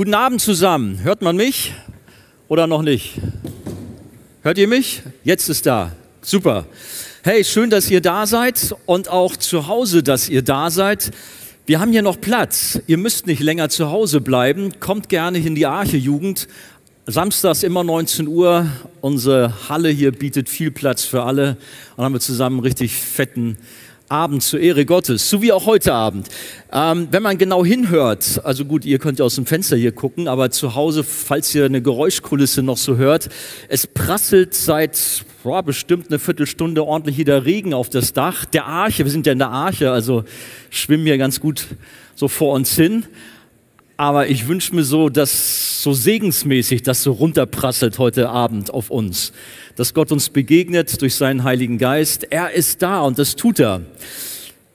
Guten Abend zusammen. Hört man mich oder noch nicht? Hört ihr mich? Jetzt ist da. Super. Hey, schön, dass ihr da seid und auch zu Hause, dass ihr da seid. Wir haben hier noch Platz. Ihr müsst nicht länger zu Hause bleiben. Kommt gerne in die Arche Jugend. Samstags immer 19 Uhr. Unsere Halle hier bietet viel Platz für alle. Und haben wir zusammen richtig fetten Abend zur Ehre Gottes, so wie auch heute Abend. Ähm, wenn man genau hinhört, also gut, ihr könnt ja aus dem Fenster hier gucken, aber zu Hause, falls ihr eine Geräuschkulisse noch so hört, es prasselt seit boah, bestimmt eine Viertelstunde ordentlich wieder Regen auf das Dach der Arche. Wir sind ja in der Arche, also schwimmen hier ganz gut so vor uns hin. Aber ich wünsche mir so, dass so segensmäßig das so runterprasselt heute Abend auf uns. Dass Gott uns begegnet durch seinen Heiligen Geist. Er ist da und das tut er.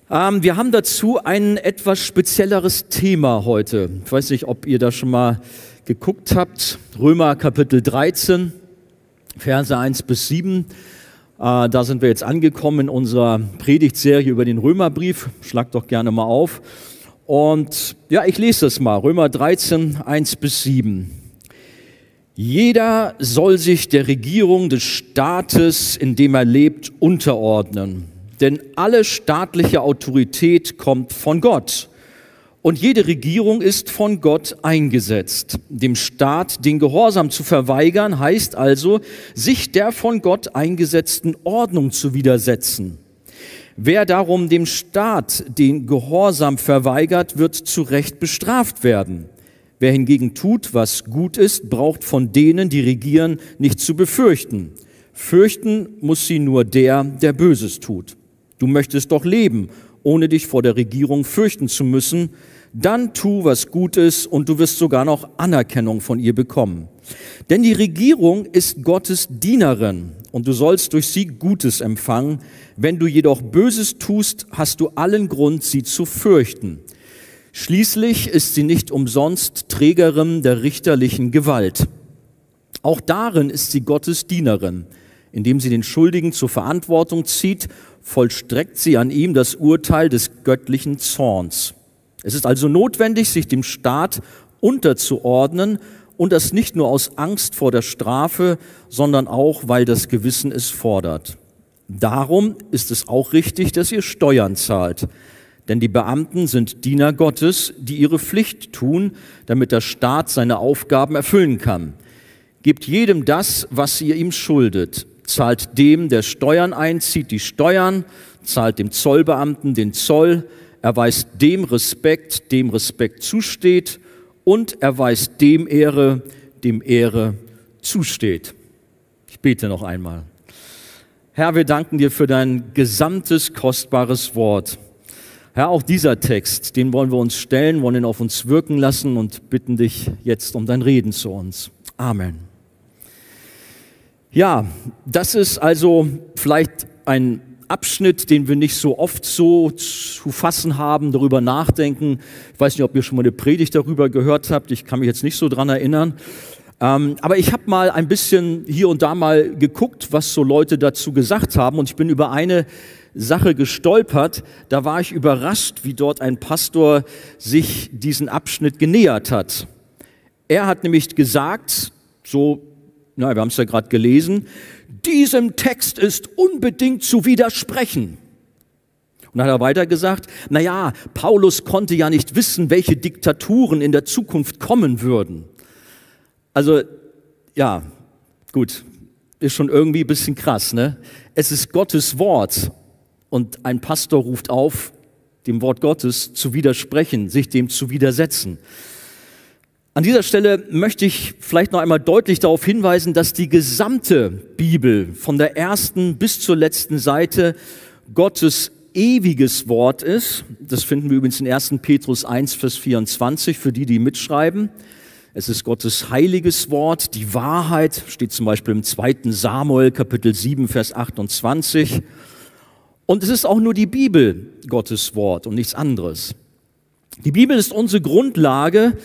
Ähm, wir haben dazu ein etwas spezielleres Thema heute. Ich weiß nicht, ob ihr da schon mal geguckt habt. Römer Kapitel 13, Verse 1 bis 7. Äh, da sind wir jetzt angekommen in unserer Predigtserie über den Römerbrief. Schlagt doch gerne mal auf. Und ja, ich lese das mal, Römer 13, 1 bis 7. Jeder soll sich der Regierung des Staates, in dem er lebt, unterordnen. Denn alle staatliche Autorität kommt von Gott. Und jede Regierung ist von Gott eingesetzt. Dem Staat den Gehorsam zu verweigern, heißt also, sich der von Gott eingesetzten Ordnung zu widersetzen. Wer darum dem Staat den Gehorsam verweigert, wird zu Recht bestraft werden. Wer hingegen tut, was gut ist, braucht von denen, die regieren, nicht zu befürchten. Fürchten muss sie nur der, der Böses tut. Du möchtest doch leben, ohne dich vor der Regierung fürchten zu müssen. Dann tu, was gut ist, und du wirst sogar noch Anerkennung von ihr bekommen. Denn die Regierung ist Gottes Dienerin und du sollst durch sie Gutes empfangen. Wenn du jedoch Böses tust, hast du allen Grund, sie zu fürchten. Schließlich ist sie nicht umsonst Trägerin der richterlichen Gewalt. Auch darin ist sie Gottes Dienerin. Indem sie den Schuldigen zur Verantwortung zieht, vollstreckt sie an ihm das Urteil des göttlichen Zorns. Es ist also notwendig, sich dem Staat unterzuordnen und das nicht nur aus Angst vor der Strafe, sondern auch, weil das Gewissen es fordert. Darum ist es auch richtig, dass ihr Steuern zahlt. Denn die Beamten sind Diener Gottes, die ihre Pflicht tun, damit der Staat seine Aufgaben erfüllen kann. Gebt jedem das, was ihr ihm schuldet. Zahlt dem, der Steuern einzieht, die Steuern, zahlt dem Zollbeamten den Zoll, erweist dem Respekt, dem Respekt zusteht und erweist dem Ehre, dem Ehre zusteht. Ich bete noch einmal. Herr, wir danken dir für dein gesamtes kostbares Wort. Herr, auch dieser Text, den wollen wir uns stellen, wollen ihn auf uns wirken lassen und bitten dich jetzt um dein Reden zu uns. Amen. Ja, das ist also vielleicht ein Abschnitt, den wir nicht so oft so zu fassen haben, darüber nachdenken. Ich weiß nicht, ob ihr schon mal eine Predigt darüber gehört habt. Ich kann mich jetzt nicht so dran erinnern. Ähm, aber ich habe mal ein bisschen hier und da mal geguckt, was so Leute dazu gesagt haben. Und ich bin über eine Sache gestolpert. Da war ich überrascht, wie dort ein Pastor sich diesen Abschnitt genähert hat. Er hat nämlich gesagt, so, na, wir haben es ja gerade gelesen, diesem Text ist unbedingt zu widersprechen. Und dann hat er weiter gesagt, na ja, Paulus konnte ja nicht wissen, welche Diktaturen in der Zukunft kommen würden. Also, ja, gut, ist schon irgendwie ein bisschen krass, ne? Es ist Gottes Wort und ein Pastor ruft auf, dem Wort Gottes zu widersprechen, sich dem zu widersetzen. An dieser Stelle möchte ich vielleicht noch einmal deutlich darauf hinweisen, dass die gesamte Bibel von der ersten bis zur letzten Seite Gottes ewiges Wort ist. Das finden wir übrigens in 1. Petrus 1, Vers 24 für die, die mitschreiben. Es ist Gottes heiliges Wort. Die Wahrheit steht zum Beispiel im 2. Samuel Kapitel 7, Vers 28. Und es ist auch nur die Bibel Gottes Wort und nichts anderes. Die Bibel ist unsere Grundlage,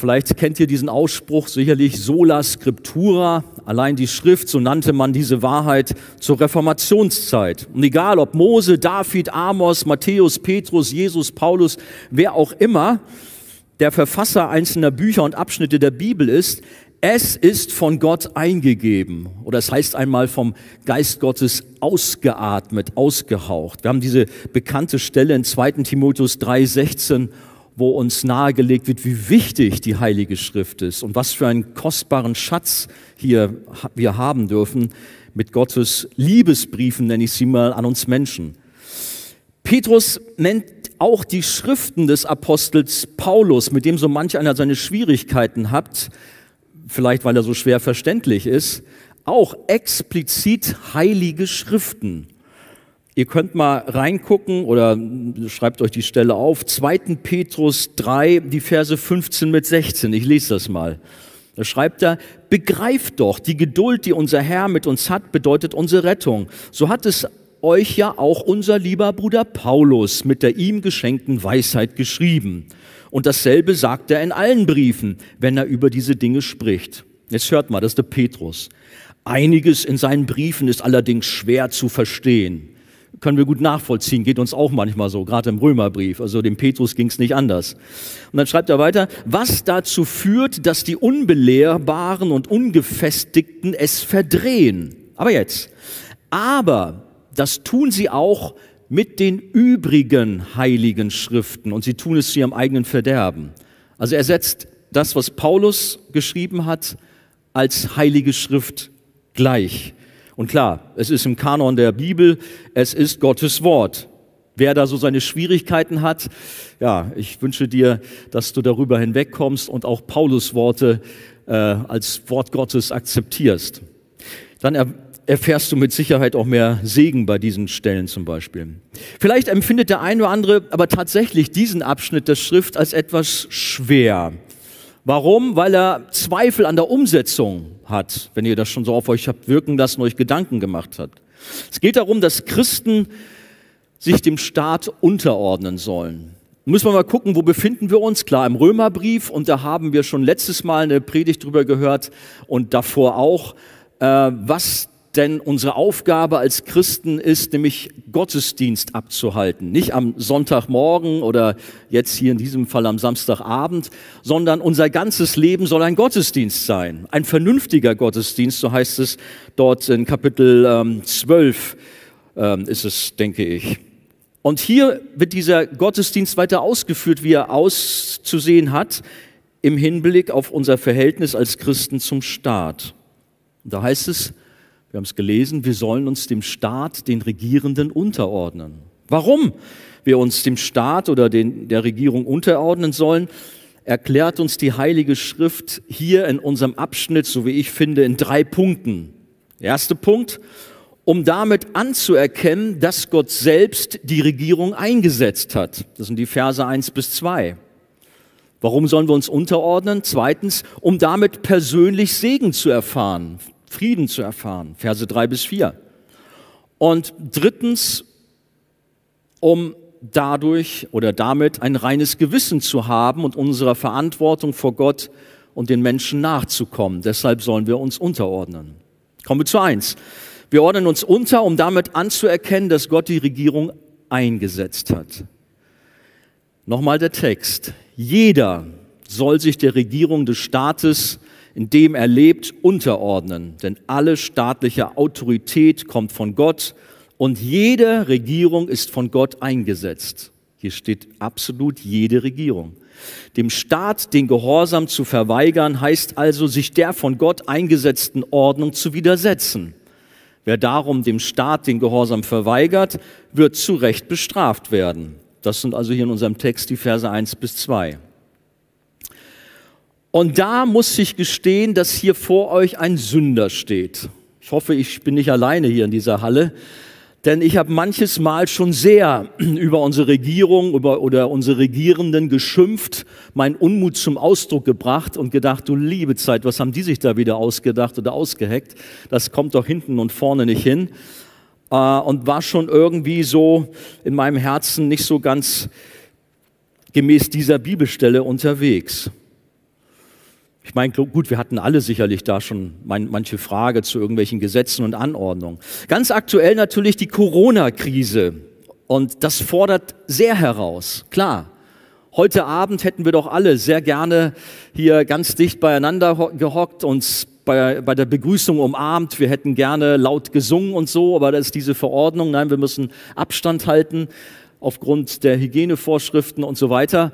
Vielleicht kennt ihr diesen Ausspruch sicherlich sola scriptura, allein die Schrift, so nannte man diese Wahrheit zur Reformationszeit. Und egal ob Mose, David, Amos, Matthäus, Petrus, Jesus, Paulus, wer auch immer, der Verfasser einzelner Bücher und Abschnitte der Bibel ist, es ist von Gott eingegeben oder es heißt einmal vom Geist Gottes ausgeatmet, ausgehaucht. Wir haben diese bekannte Stelle in 2. Timotheus 3,16, wo uns nahegelegt wird, wie wichtig die Heilige Schrift ist und was für einen kostbaren Schatz hier wir haben dürfen mit Gottes Liebesbriefen, nenne ich sie mal, an uns Menschen. Petrus nennt auch die Schriften des Apostels Paulus, mit dem so manch einer seine Schwierigkeiten hat, vielleicht weil er so schwer verständlich ist, auch explizit heilige Schriften. Ihr könnt mal reingucken oder schreibt euch die Stelle auf. 2. Petrus 3, die Verse 15 mit 16. Ich lese das mal. Da schreibt er, begreift doch, die Geduld, die unser Herr mit uns hat, bedeutet unsere Rettung. So hat es euch ja auch unser lieber Bruder Paulus mit der ihm geschenkten Weisheit geschrieben. Und dasselbe sagt er in allen Briefen, wenn er über diese Dinge spricht. Jetzt hört mal, das ist der Petrus. Einiges in seinen Briefen ist allerdings schwer zu verstehen. Können wir gut nachvollziehen, geht uns auch manchmal so, gerade im Römerbrief. Also dem Petrus ging es nicht anders. Und dann schreibt er weiter, was dazu führt, dass die Unbelehrbaren und Ungefestigten es verdrehen. Aber jetzt, aber das tun sie auch mit den übrigen heiligen Schriften und sie tun es zu ihrem eigenen Verderben. Also er setzt das, was Paulus geschrieben hat, als heilige Schrift gleich. Und klar, es ist im Kanon der Bibel, es ist Gottes Wort. Wer da so seine Schwierigkeiten hat, ja, ich wünsche dir, dass du darüber hinwegkommst und auch Paulus Worte äh, als Wort Gottes akzeptierst. Dann erfährst du mit Sicherheit auch mehr Segen bei diesen Stellen zum Beispiel. Vielleicht empfindet der eine oder andere aber tatsächlich diesen Abschnitt der Schrift als etwas schwer. Warum? Weil er Zweifel an der Umsetzung hat, wenn ihr das schon so auf euch habt wirken lassen, euch Gedanken gemacht habt. Es geht darum, dass Christen sich dem Staat unterordnen sollen. Müssen wir mal gucken, wo befinden wir uns? Klar, im Römerbrief und da haben wir schon letztes Mal eine Predigt drüber gehört und davor auch, äh, was denn unsere Aufgabe als Christen ist, nämlich Gottesdienst abzuhalten. Nicht am Sonntagmorgen oder jetzt hier in diesem Fall am Samstagabend, sondern unser ganzes Leben soll ein Gottesdienst sein. Ein vernünftiger Gottesdienst, so heißt es dort in Kapitel ähm, 12 ähm, ist es, denke ich. Und hier wird dieser Gottesdienst weiter ausgeführt, wie er auszusehen hat, im Hinblick auf unser Verhältnis als Christen zum Staat. da heißt es, wir haben es gelesen, wir sollen uns dem Staat, den Regierenden unterordnen. Warum wir uns dem Staat oder den, der Regierung unterordnen sollen, erklärt uns die Heilige Schrift hier in unserem Abschnitt, so wie ich finde, in drei Punkten. Erster Punkt, um damit anzuerkennen, dass Gott selbst die Regierung eingesetzt hat. Das sind die Verse 1 bis 2. Warum sollen wir uns unterordnen? Zweitens, um damit persönlich Segen zu erfahren. Frieden zu erfahren. Verse drei bis vier. Und drittens, um dadurch oder damit ein reines Gewissen zu haben und unserer Verantwortung vor Gott und den Menschen nachzukommen. Deshalb sollen wir uns unterordnen. Kommen wir zu eins. Wir ordnen uns unter, um damit anzuerkennen, dass Gott die Regierung eingesetzt hat. Nochmal der Text. Jeder soll sich der Regierung des Staates in dem er lebt, unterordnen. Denn alle staatliche Autorität kommt von Gott und jede Regierung ist von Gott eingesetzt. Hier steht absolut jede Regierung. Dem Staat den Gehorsam zu verweigern, heißt also, sich der von Gott eingesetzten Ordnung zu widersetzen. Wer darum dem Staat den Gehorsam verweigert, wird zu Recht bestraft werden. Das sind also hier in unserem Text die Verse 1 bis 2. Und da muss ich gestehen, dass hier vor euch ein Sünder steht. Ich hoffe, ich bin nicht alleine hier in dieser Halle, denn ich habe manches Mal schon sehr über unsere Regierung über, oder unsere Regierenden geschimpft, meinen Unmut zum Ausdruck gebracht und gedacht, du liebe Zeit, was haben die sich da wieder ausgedacht oder ausgeheckt? Das kommt doch hinten und vorne nicht hin. Äh, und war schon irgendwie so in meinem Herzen nicht so ganz gemäß dieser Bibelstelle unterwegs. Ich meine, gut, wir hatten alle sicherlich da schon manche Frage zu irgendwelchen Gesetzen und Anordnungen. Ganz aktuell natürlich die Corona-Krise. Und das fordert sehr heraus, klar. Heute Abend hätten wir doch alle sehr gerne hier ganz dicht beieinander gehockt, uns bei, bei der Begrüßung umarmt. Wir hätten gerne laut gesungen und so, aber da ist diese Verordnung. Nein, wir müssen Abstand halten aufgrund der Hygienevorschriften und so weiter.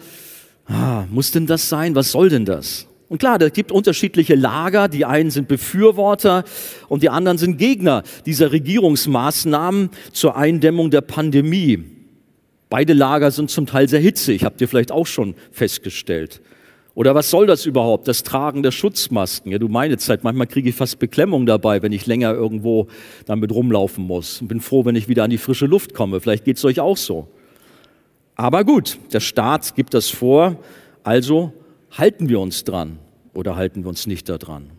Ah, muss denn das sein? Was soll denn das? Und klar, es gibt unterschiedliche Lager. Die einen sind Befürworter und die anderen sind Gegner dieser Regierungsmaßnahmen zur Eindämmung der Pandemie. Beide Lager sind zum Teil sehr hitzig, habt ihr vielleicht auch schon festgestellt. Oder was soll das überhaupt, das Tragen der Schutzmasken? Ja, du meine Zeit, manchmal kriege ich fast Beklemmung dabei, wenn ich länger irgendwo damit rumlaufen muss. Und bin froh, wenn ich wieder an die frische Luft komme. Vielleicht geht es euch auch so. Aber gut, der Staat gibt das vor, also halten wir uns dran oder halten wir uns nicht daran?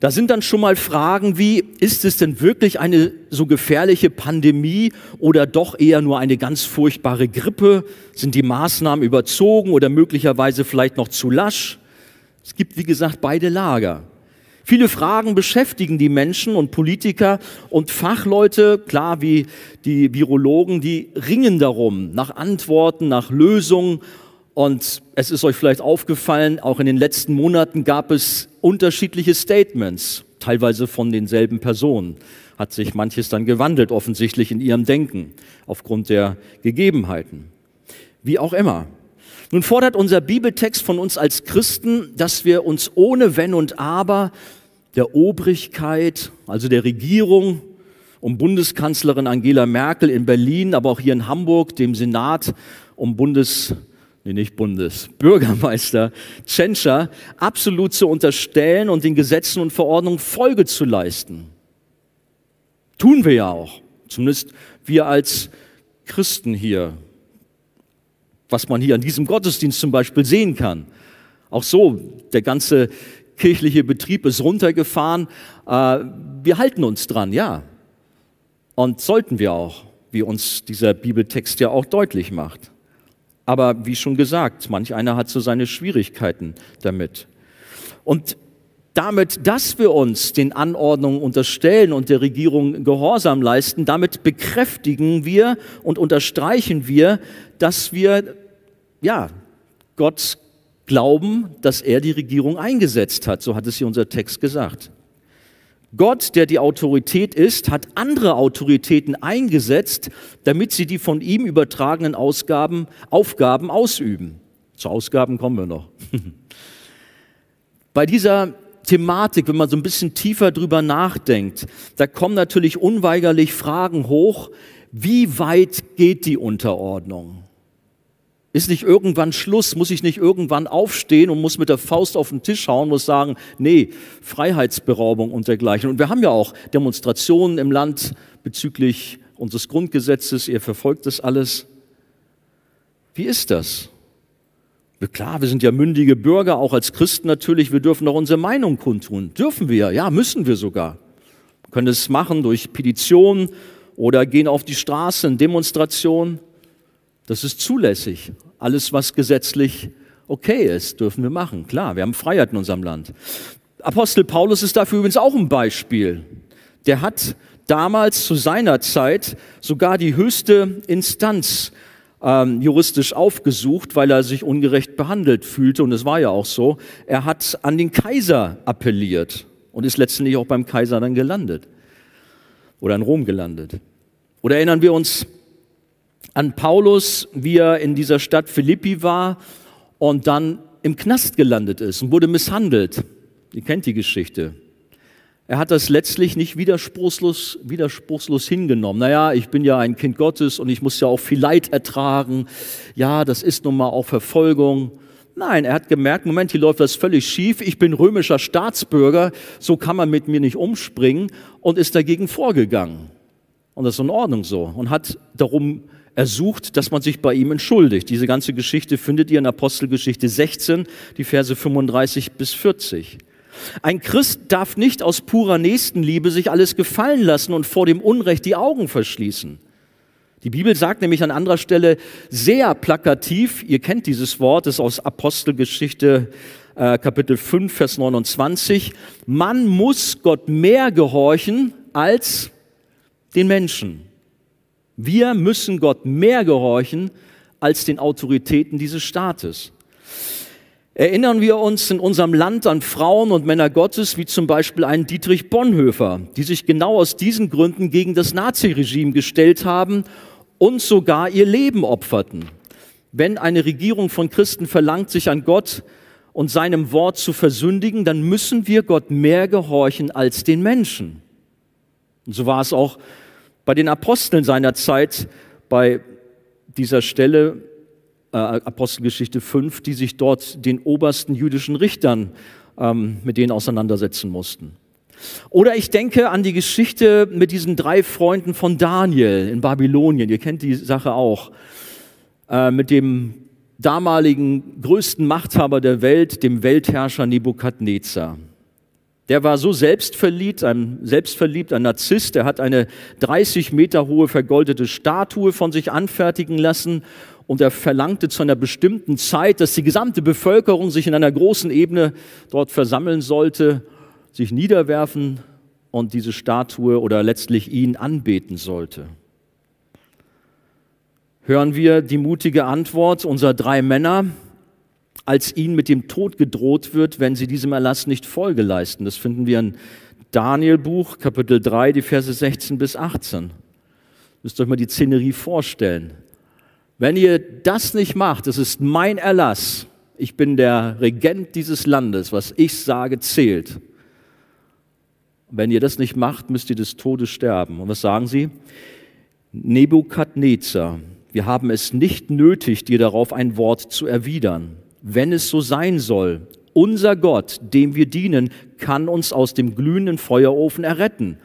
Da sind dann schon mal Fragen wie, ist es denn wirklich eine so gefährliche Pandemie oder doch eher nur eine ganz furchtbare Grippe? Sind die Maßnahmen überzogen oder möglicherweise vielleicht noch zu lasch? Es gibt, wie gesagt, beide Lager. Viele Fragen beschäftigen die Menschen und Politiker und Fachleute, klar wie die Virologen, die ringen darum, nach Antworten, nach Lösungen und es ist euch vielleicht aufgefallen, auch in den letzten Monaten gab es unterschiedliche Statements, teilweise von denselben Personen. Hat sich manches dann gewandelt, offensichtlich in ihrem Denken, aufgrund der Gegebenheiten. Wie auch immer. Nun fordert unser Bibeltext von uns als Christen, dass wir uns ohne Wenn und Aber der Obrigkeit, also der Regierung, um Bundeskanzlerin Angela Merkel in Berlin, aber auch hier in Hamburg, dem Senat, um Bundes nee, nicht Bundes, Bürgermeister Tschentscher absolut zu unterstellen und den Gesetzen und Verordnungen Folge zu leisten. Tun wir ja auch, zumindest wir als Christen hier, was man hier an diesem Gottesdienst zum Beispiel sehen kann. Auch so, der ganze kirchliche Betrieb ist runtergefahren. Äh, wir halten uns dran, ja. Und sollten wir auch, wie uns dieser Bibeltext ja auch deutlich macht. Aber wie schon gesagt, manch einer hat so seine Schwierigkeiten damit. Und damit, dass wir uns den Anordnungen unterstellen und der Regierung Gehorsam leisten, damit bekräftigen wir und unterstreichen wir, dass wir, ja, Gott glauben, dass er die Regierung eingesetzt hat. So hat es hier unser Text gesagt. Gott, der die Autorität ist, hat andere Autoritäten eingesetzt, damit sie die von ihm übertragenen Ausgaben, Aufgaben ausüben. Zu Ausgaben kommen wir noch. Bei dieser Thematik, wenn man so ein bisschen tiefer drüber nachdenkt, da kommen natürlich unweigerlich Fragen hoch, wie weit geht die Unterordnung? Ist nicht irgendwann Schluss? Muss ich nicht irgendwann aufstehen und muss mit der Faust auf den Tisch hauen, muss sagen, nee, Freiheitsberaubung und dergleichen. Und wir haben ja auch Demonstrationen im Land bezüglich unseres Grundgesetzes. Ihr verfolgt das alles. Wie ist das? Klar, wir sind ja mündige Bürger, auch als Christen natürlich. Wir dürfen auch unsere Meinung kundtun. Dürfen wir, ja, müssen wir sogar. Wir können es machen durch Petitionen oder gehen auf die Straße in Demonstrationen. Das ist zulässig. Alles, was gesetzlich okay ist, dürfen wir machen. Klar, wir haben Freiheit in unserem Land. Apostel Paulus ist dafür übrigens auch ein Beispiel. Der hat damals zu seiner Zeit sogar die höchste Instanz ähm, juristisch aufgesucht, weil er sich ungerecht behandelt fühlte. Und es war ja auch so. Er hat an den Kaiser appelliert und ist letztendlich auch beim Kaiser dann gelandet oder in Rom gelandet. Oder erinnern wir uns an Paulus, wie er in dieser Stadt Philippi war und dann im Knast gelandet ist und wurde misshandelt. Ihr kennt die Geschichte. Er hat das letztlich nicht widerspruchslos, widerspruchslos hingenommen. Naja, ich bin ja ein Kind Gottes und ich muss ja auch viel Leid ertragen. Ja, das ist nun mal auch Verfolgung. Nein, er hat gemerkt, Moment, hier läuft das völlig schief. Ich bin römischer Staatsbürger, so kann man mit mir nicht umspringen und ist dagegen vorgegangen. Und das ist in Ordnung so und hat darum er sucht, dass man sich bei ihm entschuldigt. Diese ganze Geschichte findet ihr in Apostelgeschichte 16, die Verse 35 bis 40. Ein Christ darf nicht aus purer Nächstenliebe sich alles gefallen lassen und vor dem Unrecht die Augen verschließen. Die Bibel sagt nämlich an anderer Stelle sehr plakativ, ihr kennt dieses Wort, das ist aus Apostelgeschichte äh, Kapitel 5, Vers 29, man muss Gott mehr gehorchen als den Menschen. Wir müssen Gott mehr gehorchen als den Autoritäten dieses Staates. Erinnern wir uns in unserem Land an Frauen und Männer Gottes, wie zum Beispiel einen Dietrich Bonhoeffer, die sich genau aus diesen Gründen gegen das Naziregime gestellt haben und sogar ihr Leben opferten. Wenn eine Regierung von Christen verlangt, sich an Gott und seinem Wort zu versündigen, dann müssen wir Gott mehr gehorchen als den Menschen. Und so war es auch bei den Aposteln seiner Zeit, bei dieser Stelle äh, Apostelgeschichte 5, die sich dort den obersten jüdischen Richtern ähm, mit denen auseinandersetzen mussten. Oder ich denke an die Geschichte mit diesen drei Freunden von Daniel in Babylonien. Ihr kennt die Sache auch. Äh, mit dem damaligen größten Machthaber der Welt, dem Weltherrscher Nebukadnezar. Der war so selbstverliebt, ein selbstverliebt, ein Narzisst. Er hat eine 30 Meter hohe vergoldete Statue von sich anfertigen lassen und er verlangte zu einer bestimmten Zeit, dass die gesamte Bevölkerung sich in einer großen Ebene dort versammeln sollte, sich niederwerfen und diese Statue oder letztlich ihn anbeten sollte. Hören wir die mutige Antwort unserer drei Männer, als ihnen mit dem Tod gedroht wird, wenn sie diesem Erlass nicht Folge leisten. Das finden wir in Daniel Buch, Kapitel 3, die Verse 16 bis 18. Müsst euch mal die Szenerie vorstellen. Wenn ihr das nicht macht, das ist mein Erlass. Ich bin der Regent dieses Landes. Was ich sage, zählt. Wenn ihr das nicht macht, müsst ihr des Todes sterben. Und was sagen sie? Nebukadnezar, wir haben es nicht nötig, dir darauf ein Wort zu erwidern. Wenn es so sein soll, unser Gott, dem wir dienen, kann uns aus dem glühenden Feuerofen erretten.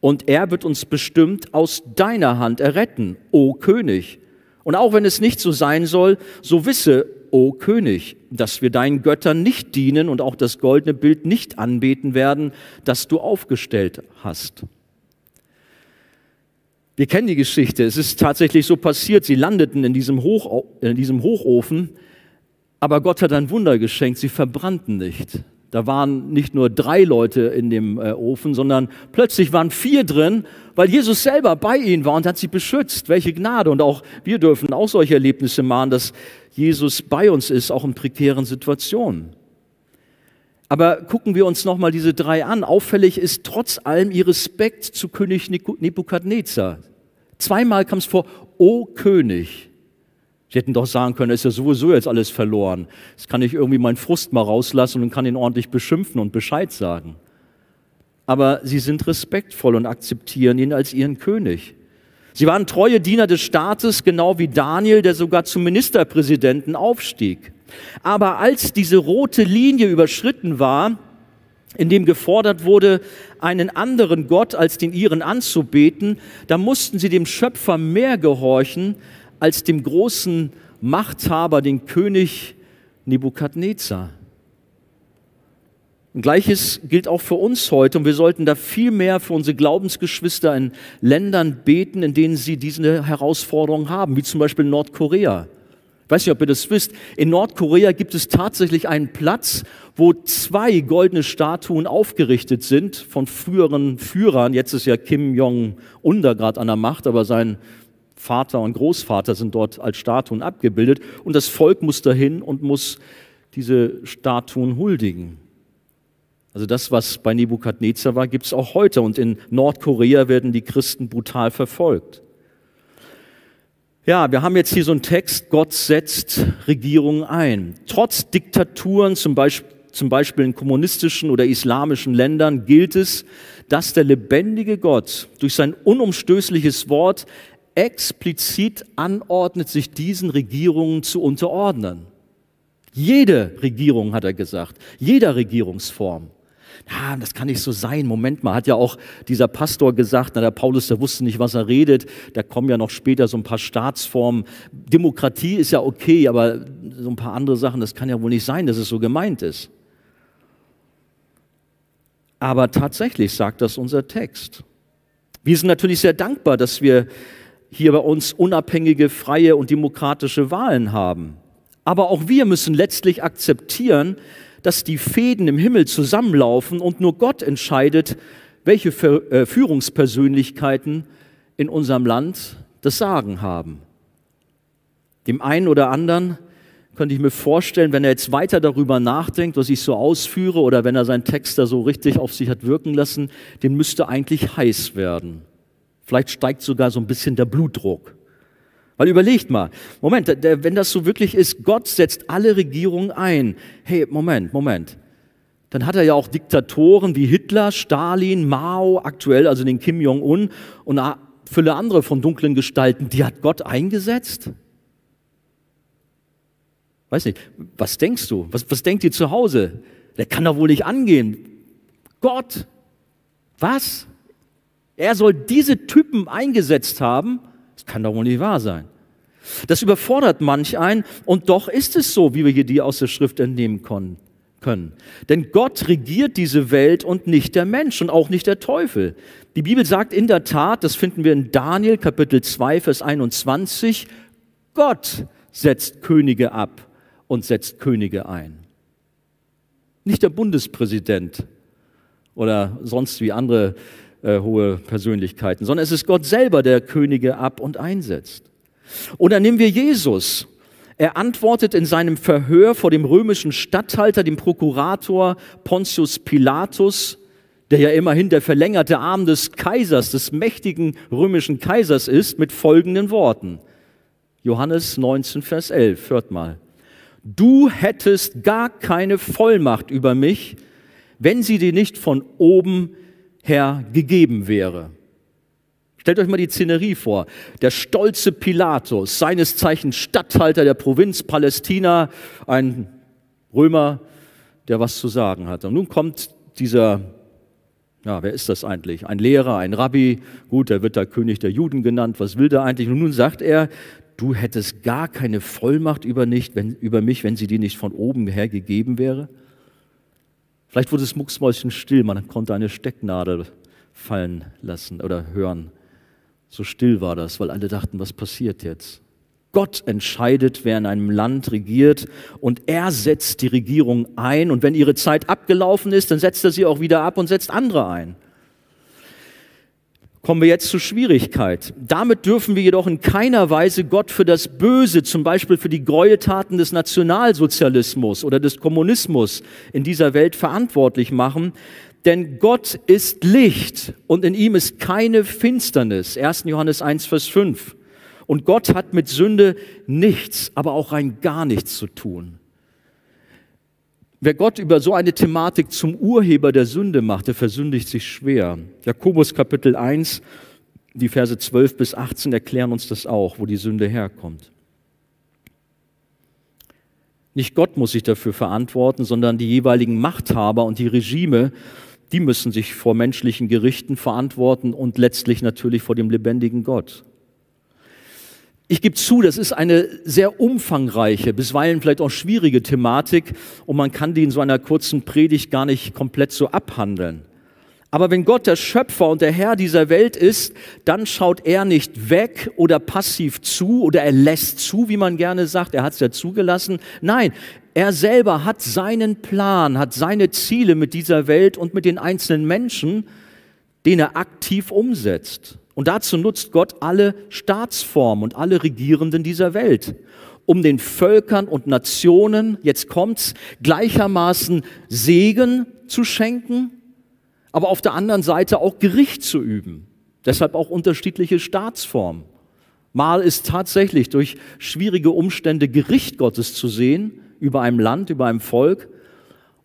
Und er wird uns bestimmt aus deiner Hand erretten, o König. Und auch wenn es nicht so sein soll, so wisse, o König, dass wir deinen Göttern nicht dienen und auch das goldene Bild nicht anbeten werden, das du aufgestellt hast. Wir kennen die Geschichte. Es ist tatsächlich so passiert. Sie landeten in diesem, Hoch, in diesem Hochofen, aber Gott hat ein Wunder geschenkt. Sie verbrannten nicht. Da waren nicht nur drei Leute in dem äh, Ofen, sondern plötzlich waren vier drin, weil Jesus selber bei ihnen war und hat sie beschützt. Welche Gnade. Und auch wir dürfen auch solche Erlebnisse machen, dass Jesus bei uns ist, auch in prekären Situationen. Aber gucken wir uns nochmal diese drei an. Auffällig ist trotz allem ihr Respekt zu König Nebukadnezar. Zweimal kam es vor, O König. Sie hätten doch sagen können, ist ja sowieso jetzt alles verloren. Jetzt kann ich irgendwie meinen Frust mal rauslassen und kann ihn ordentlich beschimpfen und Bescheid sagen. Aber sie sind respektvoll und akzeptieren ihn als ihren König. Sie waren treue Diener des Staates, genau wie Daniel, der sogar zum Ministerpräsidenten aufstieg. Aber als diese rote Linie überschritten war, in dem gefordert wurde, einen anderen Gott als den ihren anzubeten, da mussten sie dem Schöpfer mehr gehorchen als dem großen Machthaber, den König Nebukadnezar. Und Gleiches gilt auch für uns heute und wir sollten da viel mehr für unsere Glaubensgeschwister in Ländern beten, in denen sie diese Herausforderungen haben, wie zum Beispiel Nordkorea. Ich weiß nicht, ob ihr das wisst. In Nordkorea gibt es tatsächlich einen Platz, wo zwei goldene Statuen aufgerichtet sind von früheren Führern. Jetzt ist ja Kim Jong-un da gerade an der Macht, aber sein Vater und Großvater sind dort als Statuen abgebildet und das Volk muss dahin und muss diese Statuen huldigen. Also das, was bei Nebukadnezar war, gibt es auch heute und in Nordkorea werden die Christen brutal verfolgt. Ja, wir haben jetzt hier so einen Text, Gott setzt Regierungen ein. Trotz Diktaturen, zum Beispiel, zum Beispiel in kommunistischen oder islamischen Ländern, gilt es, dass der lebendige Gott durch sein unumstößliches Wort explizit anordnet, sich diesen Regierungen zu unterordnen. Jede Regierung, hat er gesagt, jeder Regierungsform. Na, das kann nicht so sein. Moment mal, hat ja auch dieser Pastor gesagt, na, der Paulus, der wusste nicht, was er redet. Da kommen ja noch später so ein paar Staatsformen. Demokratie ist ja okay, aber so ein paar andere Sachen, das kann ja wohl nicht sein, dass es so gemeint ist. Aber tatsächlich sagt das unser Text. Wir sind natürlich sehr dankbar, dass wir hier bei uns unabhängige, freie und demokratische Wahlen haben. Aber auch wir müssen letztlich akzeptieren, dass die Fäden im Himmel zusammenlaufen und nur Gott entscheidet, welche äh, Führungspersönlichkeiten in unserem Land das Sagen haben. Dem einen oder anderen könnte ich mir vorstellen, wenn er jetzt weiter darüber nachdenkt, was ich so ausführe, oder wenn er seinen Text da so richtig auf sich hat wirken lassen, dem müsste eigentlich heiß werden. Vielleicht steigt sogar so ein bisschen der Blutdruck. Weil überlegt mal, Moment, wenn das so wirklich ist, Gott setzt alle Regierungen ein. Hey, Moment, Moment. Dann hat er ja auch Diktatoren wie Hitler, Stalin, Mao, aktuell also den Kim Jong-un und Fülle andere von dunklen Gestalten, die hat Gott eingesetzt? Weiß nicht, was denkst du? Was, was denkt ihr zu Hause? Der kann doch wohl nicht angehen. Gott, was? Er soll diese Typen eingesetzt haben? Das kann doch wohl nicht wahr sein. Das überfordert manch einen und doch ist es so, wie wir hier die aus der Schrift entnehmen können. Denn Gott regiert diese Welt und nicht der Mensch und auch nicht der Teufel. Die Bibel sagt in der Tat, das finden wir in Daniel Kapitel 2, Vers 21, Gott setzt Könige ab und setzt Könige ein. Nicht der Bundespräsident oder sonst wie andere äh, hohe Persönlichkeiten, sondern es ist Gott selber, der Könige ab und einsetzt. Oder nehmen wir Jesus. Er antwortet in seinem Verhör vor dem römischen Statthalter, dem Prokurator Pontius Pilatus, der ja immerhin der verlängerte Arm des Kaisers, des mächtigen römischen Kaisers ist, mit folgenden Worten. Johannes 19, Vers 11, hört mal. Du hättest gar keine Vollmacht über mich, wenn sie dir nicht von oben her gegeben wäre. Stellt euch mal die Szenerie vor. Der stolze Pilatus, seines Zeichens Statthalter der Provinz Palästina, ein Römer, der was zu sagen hat. Und nun kommt dieser, ja, wer ist das eigentlich? Ein Lehrer, ein Rabbi, gut, der wird da König der Juden genannt, was will der eigentlich? Und nun sagt er, du hättest gar keine Vollmacht über, nicht, wenn, über mich, wenn sie dir nicht von oben her gegeben wäre. Vielleicht wurde es mucksmäuschen still, man konnte eine Stecknadel fallen lassen oder hören. So still war das, weil alle dachten, was passiert jetzt? Gott entscheidet, wer in einem Land regiert und er setzt die Regierung ein und wenn ihre Zeit abgelaufen ist, dann setzt er sie auch wieder ab und setzt andere ein. Kommen wir jetzt zur Schwierigkeit. Damit dürfen wir jedoch in keiner Weise Gott für das Böse, zum Beispiel für die Gräueltaten des Nationalsozialismus oder des Kommunismus in dieser Welt verantwortlich machen, denn Gott ist Licht und in ihm ist keine Finsternis. 1. Johannes 1, Vers 5. Und Gott hat mit Sünde nichts, aber auch rein gar nichts zu tun. Wer Gott über so eine Thematik zum Urheber der Sünde macht, der versündigt sich schwer. Jakobus Kapitel 1, die Verse 12 bis 18 erklären uns das auch, wo die Sünde herkommt. Nicht Gott muss sich dafür verantworten, sondern die jeweiligen Machthaber und die Regime, die müssen sich vor menschlichen Gerichten verantworten und letztlich natürlich vor dem lebendigen Gott. Ich gebe zu, das ist eine sehr umfangreiche, bisweilen vielleicht auch schwierige Thematik und man kann die in so einer kurzen Predigt gar nicht komplett so abhandeln. Aber wenn Gott der Schöpfer und der Herr dieser Welt ist, dann schaut er nicht weg oder passiv zu oder er lässt zu, wie man gerne sagt, er hat es ja zugelassen. Nein, er selber hat seinen Plan, hat seine Ziele mit dieser Welt und mit den einzelnen Menschen, den er aktiv umsetzt. Und dazu nutzt Gott alle Staatsformen und alle Regierenden dieser Welt, um den Völkern und Nationen, jetzt kommt's, gleichermaßen Segen zu schenken, aber auf der anderen Seite auch Gericht zu üben. Deshalb auch unterschiedliche Staatsformen. Mal ist tatsächlich durch schwierige Umstände Gericht Gottes zu sehen, über einem Land, über einem Volk.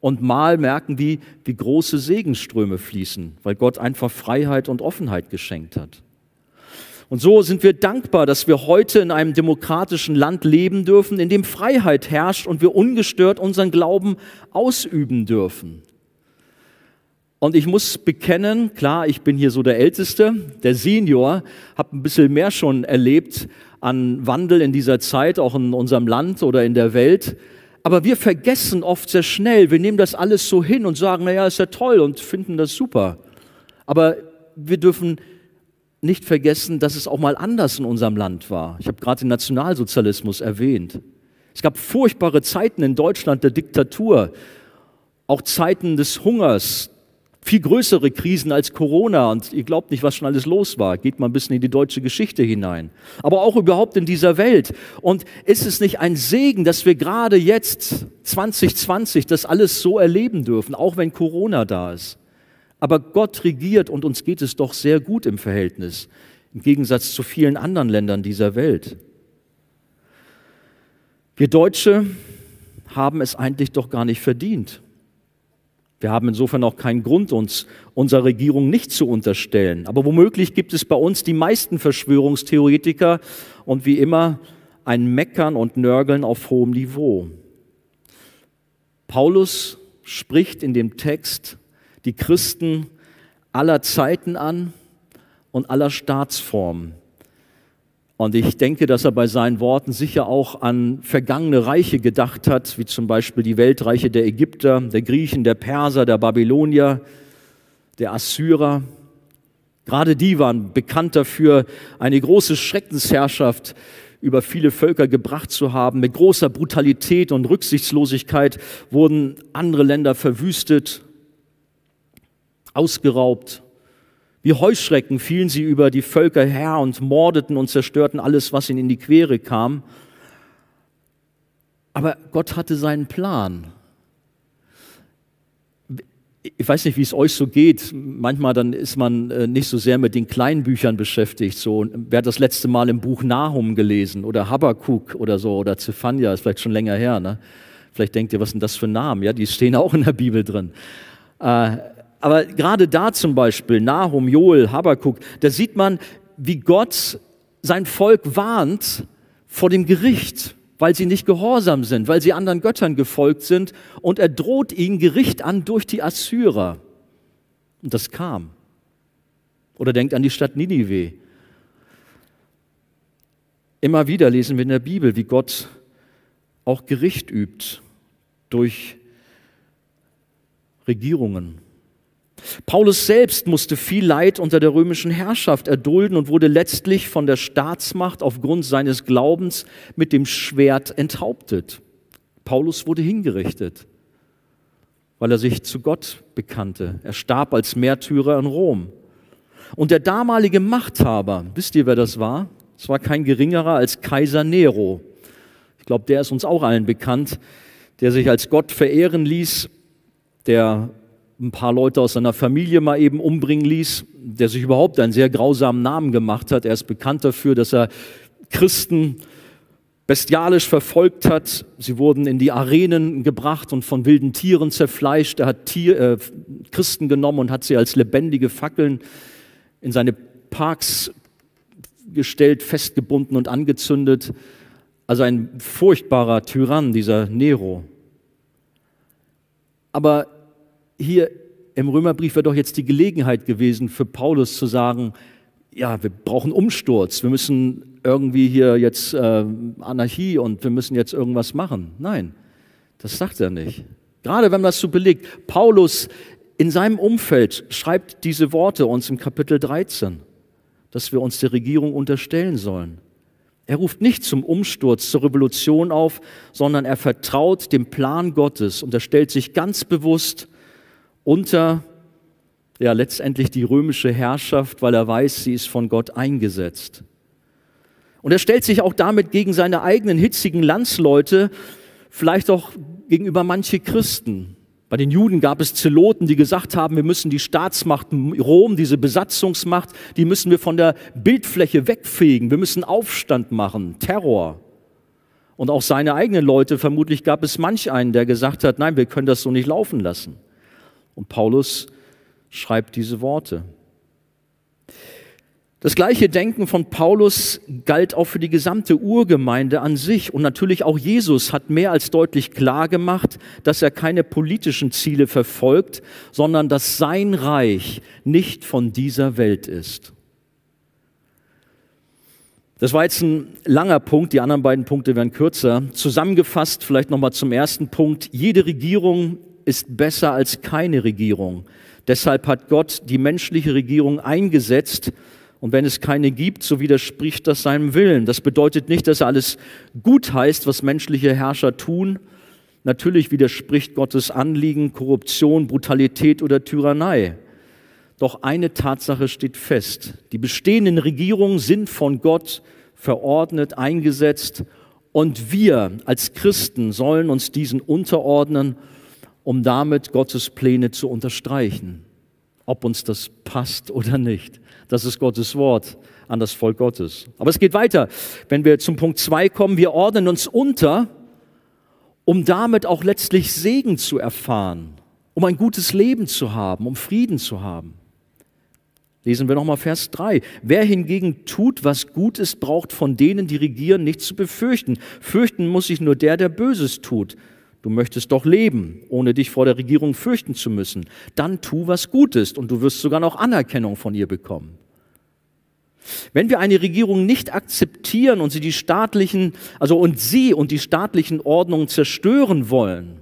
Und mal merken wir, wie große Segensströme fließen, weil Gott einfach Freiheit und Offenheit geschenkt hat. Und so sind wir dankbar, dass wir heute in einem demokratischen Land leben dürfen, in dem Freiheit herrscht und wir ungestört unseren Glauben ausüben dürfen. Und ich muss bekennen, klar, ich bin hier so der Älteste, der Senior, habe ein bisschen mehr schon erlebt an Wandel in dieser Zeit, auch in unserem Land oder in der Welt. Aber wir vergessen oft sehr schnell, wir nehmen das alles so hin und sagen, naja, ist ja toll und finden das super. Aber wir dürfen nicht vergessen, dass es auch mal anders in unserem Land war. Ich habe gerade den Nationalsozialismus erwähnt. Es gab furchtbare Zeiten in Deutschland der Diktatur, auch Zeiten des Hungers, Viel größere Krisen als Corona und ihr glaubt nicht, was schon alles los war. Geht mal ein bisschen in die deutsche Geschichte hinein. Aber auch überhaupt in dieser Welt. Und ist es nicht ein Segen, dass wir gerade jetzt 2020 das alles so erleben dürfen, auch wenn Corona da ist? Aber Gott regiert und uns geht es doch sehr gut im Verhältnis, im Gegensatz zu vielen anderen Ländern dieser Welt. Wir Deutsche haben es eigentlich doch gar nicht verdient wir haben insofern auch keinen Grund, uns unserer Regierung nicht zu unterstellen. Aber womöglich gibt es bei uns die meisten Verschwörungstheoretiker und wie immer ein Meckern und Nörgeln auf hohem Niveau. Paulus spricht in dem Text die Christen aller Zeiten an und aller Staatsformen. Und ich denke, dass er bei seinen Worten sicher auch an vergangene Reiche gedacht hat, wie zum Beispiel die Weltreiche der Ägypter, der Griechen, der Perser, der Babylonier, der Assyrer. Gerade die waren bekannt dafür, eine große Schreckensherrschaft über viele Völker gebracht zu haben. Mit großer Brutalität und Rücksichtslosigkeit wurden andere Länder verwüstet, ausgeraubt, wie Heuschrecken fielen sie über die Völker her und mordeten und zerstörten alles, was ihnen in die Quere kam. Aber Gott hatte seinen Plan. Ich weiß nicht, wie es euch so geht. Manchmal dann ist man äh, nicht so sehr mit den kleinen Büchern beschäftigt. So, wer hat das letzte Mal im Buch Nahum gelesen oder Habakkuk oder so oder Zephania, ist vielleicht schon länger her. Ne? Vielleicht denkt ihr, was sind das für Namen? Ja, die stehen auch in der Bibel drin. Äh, aber gerade da zum Beispiel, Nahum, Joel, Habakkuk, da sieht man, wie Gott sein Volk warnt vor dem Gericht, weil sie nicht gehorsam sind, weil sie anderen Göttern gefolgt sind. Und er droht ihnen Gericht an durch die Assyrer. Und das kam. Oder denkt an die Stadt Ninive. Immer wieder lesen wir in der Bibel, wie Gott auch Gericht übt durch Regierungen. Paulus selbst musste viel Leid unter der römischen Herrschaft erdulden und wurde letztlich von der Staatsmacht aufgrund seines Glaubens mit dem Schwert enthauptet. Paulus wurde hingerichtet, weil er sich zu Gott bekannte. Er starb als Märtyrer in Rom. Und der damalige Machthaber, wisst ihr, wer das war? Es war kein geringerer als Kaiser Nero. Ich glaube, der ist uns auch allen bekannt, der sich als Gott verehren ließ, der ein paar Leute aus seiner Familie mal eben umbringen ließ, der sich überhaupt einen sehr grausamen Namen gemacht hat. Er ist bekannt dafür, dass er Christen bestialisch verfolgt hat. Sie wurden in die Arenen gebracht und von wilden Tieren zerfleischt. Er hat Tier, äh, Christen genommen und hat sie als lebendige Fackeln in seine Parks gestellt, festgebunden und angezündet. Also ein furchtbarer Tyrann, dieser Nero. Aber hier im Römerbrief wäre doch jetzt die Gelegenheit gewesen für Paulus zu sagen, ja, wir brauchen Umsturz, wir müssen irgendwie hier jetzt äh, Anarchie und wir müssen jetzt irgendwas machen. Nein, das sagt er nicht. Gerade wenn man das so belegt, Paulus in seinem Umfeld schreibt diese Worte uns im Kapitel 13, dass wir uns der Regierung unterstellen sollen. Er ruft nicht zum Umsturz, zur Revolution auf, sondern er vertraut dem Plan Gottes und er stellt sich ganz bewusst unter ja letztendlich die römische Herrschaft, weil er weiß, sie ist von Gott eingesetzt. Und er stellt sich auch damit gegen seine eigenen hitzigen Landsleute, vielleicht auch gegenüber manche Christen. Bei den Juden gab es Zeloten, die gesagt haben, wir müssen die Staatsmacht Rom, diese Besatzungsmacht, die müssen wir von der Bildfläche wegfegen. Wir müssen Aufstand machen, Terror. Und auch seine eigenen Leute, vermutlich gab es manch einen, der gesagt hat, nein, wir können das so nicht laufen lassen. Und Paulus schreibt diese Worte. Das gleiche Denken von Paulus galt auch für die gesamte Urgemeinde an sich. Und natürlich auch Jesus hat mehr als deutlich klar gemacht, dass er keine politischen Ziele verfolgt, sondern dass sein Reich nicht von dieser Welt ist. Das war jetzt ein langer Punkt, die anderen beiden Punkte werden kürzer. Zusammengefasst vielleicht nochmal zum ersten Punkt. Jede Regierung ist besser als keine Regierung. Deshalb hat Gott die menschliche Regierung eingesetzt. Und wenn es keine gibt, so widerspricht das seinem Willen. Das bedeutet nicht, dass er alles gut heißt, was menschliche Herrscher tun. Natürlich widerspricht Gottes Anliegen Korruption, Brutalität oder Tyrannei. Doch eine Tatsache steht fest. Die bestehenden Regierungen sind von Gott verordnet, eingesetzt und wir als Christen sollen uns diesen unterordnen, um damit Gottes Pläne zu unterstreichen, ob uns das passt oder nicht. Das ist Gottes Wort an das Volk Gottes. Aber es geht weiter. Wenn wir zum Punkt zwei kommen, wir ordnen uns unter, um damit auch letztlich Segen zu erfahren, um ein gutes Leben zu haben, um Frieden zu haben. Lesen wir nochmal Vers 3. Wer hingegen tut, was gut ist, braucht von denen, die regieren, nichts zu befürchten. Fürchten muss sich nur der, der Böses tut. Du möchtest doch leben, ohne dich vor der Regierung fürchten zu müssen. Dann tu, was gut ist, und du wirst sogar noch Anerkennung von ihr bekommen. Wenn wir eine Regierung nicht akzeptieren und sie die staatlichen, also und sie und die staatlichen Ordnungen zerstören wollen,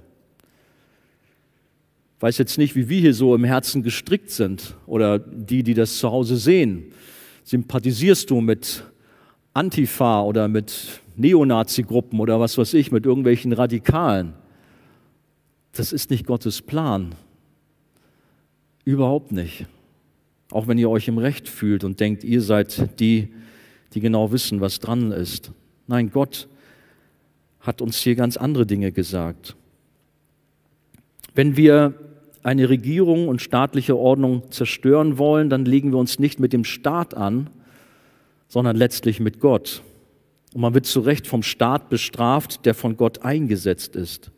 weiß jetzt nicht, wie wir hier so im Herzen gestrickt sind oder die, die das zu Hause sehen. Sympathisierst du mit Antifa oder mit Neonazi-Gruppen oder was weiß ich, mit irgendwelchen Radikalen? Das ist nicht Gottes Plan. Überhaupt nicht. Auch wenn ihr euch im Recht fühlt und denkt, ihr seid die, die genau wissen, was dran ist. Nein, Gott hat uns hier ganz andere Dinge gesagt. Wenn wir eine Regierung und staatliche Ordnung zerstören wollen, dann legen wir uns nicht mit dem Staat an, sondern letztlich mit Gott. Und man wird zu Recht vom Staat bestraft, der von Gott eingesetzt ist.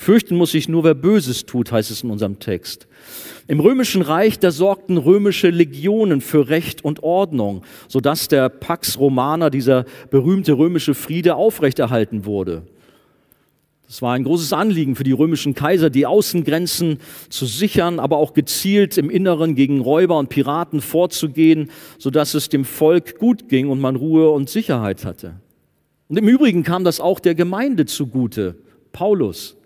Fürchten muss sich nur, wer Böses tut, heißt es in unserem Text. Im römischen Reich, da sorgten römische Legionen für Recht und Ordnung, sodass der Pax Romana, dieser berühmte römische Friede, aufrechterhalten wurde. Es war ein großes Anliegen für die römischen Kaiser, die Außengrenzen zu sichern, aber auch gezielt im Inneren gegen Räuber und Piraten vorzugehen, sodass es dem Volk gut ging und man Ruhe und Sicherheit hatte. Und im Übrigen kam das auch der Gemeinde zugute. Paulus,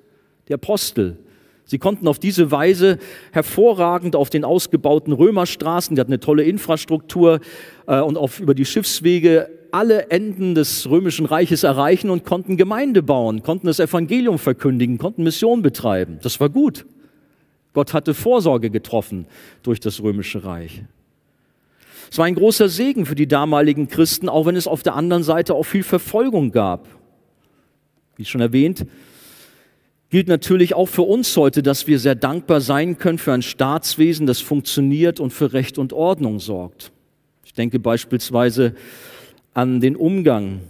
der Apostel. Sie konnten auf diese Weise hervorragend auf den ausgebauten Römerstraßen, die hatten eine tolle Infrastruktur äh, und auf, über die Schiffswege alle Enden des römischen Reiches erreichen und konnten Gemeinde bauen, konnten das Evangelium verkündigen, konnten Mission betreiben. Das war gut. Gott hatte Vorsorge getroffen durch das römische Reich. Es war ein großer Segen für die damaligen Christen, auch wenn es auf der anderen Seite auch viel Verfolgung gab. Wie schon erwähnt, gilt natürlich auch für uns heute, dass wir sehr dankbar sein können für ein Staatswesen, das funktioniert und für Recht und Ordnung sorgt. Ich denke beispielsweise an den Umgang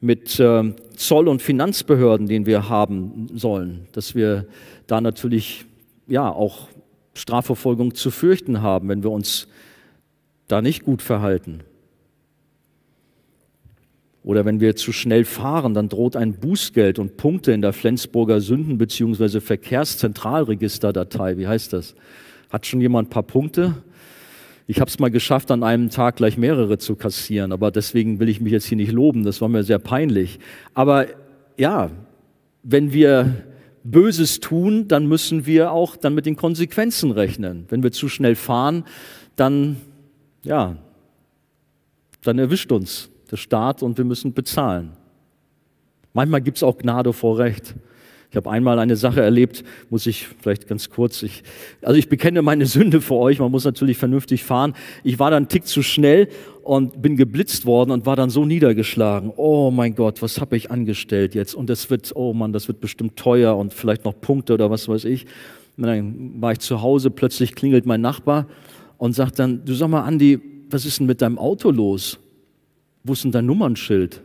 mit äh, Zoll- und Finanzbehörden, den wir haben sollen, dass wir da natürlich ja auch Strafverfolgung zu fürchten haben, wenn wir uns da nicht gut verhalten. Oder wenn wir zu schnell fahren, dann droht ein Bußgeld und Punkte in der Flensburger Sünden- bzw. Verkehrszentralregisterdatei. Wie heißt das? Hat schon jemand ein paar Punkte? Ich habe es mal geschafft, an einem Tag gleich mehrere zu kassieren, aber deswegen will ich mich jetzt hier nicht loben, das war mir sehr peinlich. Aber ja, wenn wir Böses tun, dann müssen wir auch dann mit den Konsequenzen rechnen. Wenn wir zu schnell fahren, dann, ja, dann erwischt uns der Staat und wir müssen bezahlen. Manchmal gibt es auch Gnade vor Recht. Ich habe einmal eine Sache erlebt, muss ich vielleicht ganz kurz, ich, also ich bekenne meine Sünde vor euch, man muss natürlich vernünftig fahren. Ich war dann einen Tick zu schnell und bin geblitzt worden und war dann so niedergeschlagen. Oh mein Gott, was habe ich angestellt jetzt? Und das wird, oh Mann, das wird bestimmt teuer und vielleicht noch Punkte oder was weiß ich. Und dann war ich zu Hause, plötzlich klingelt mein Nachbar und sagt dann, du sag mal, Andi, was ist denn mit deinem Auto los? Wo ist denn dein Nummernschild?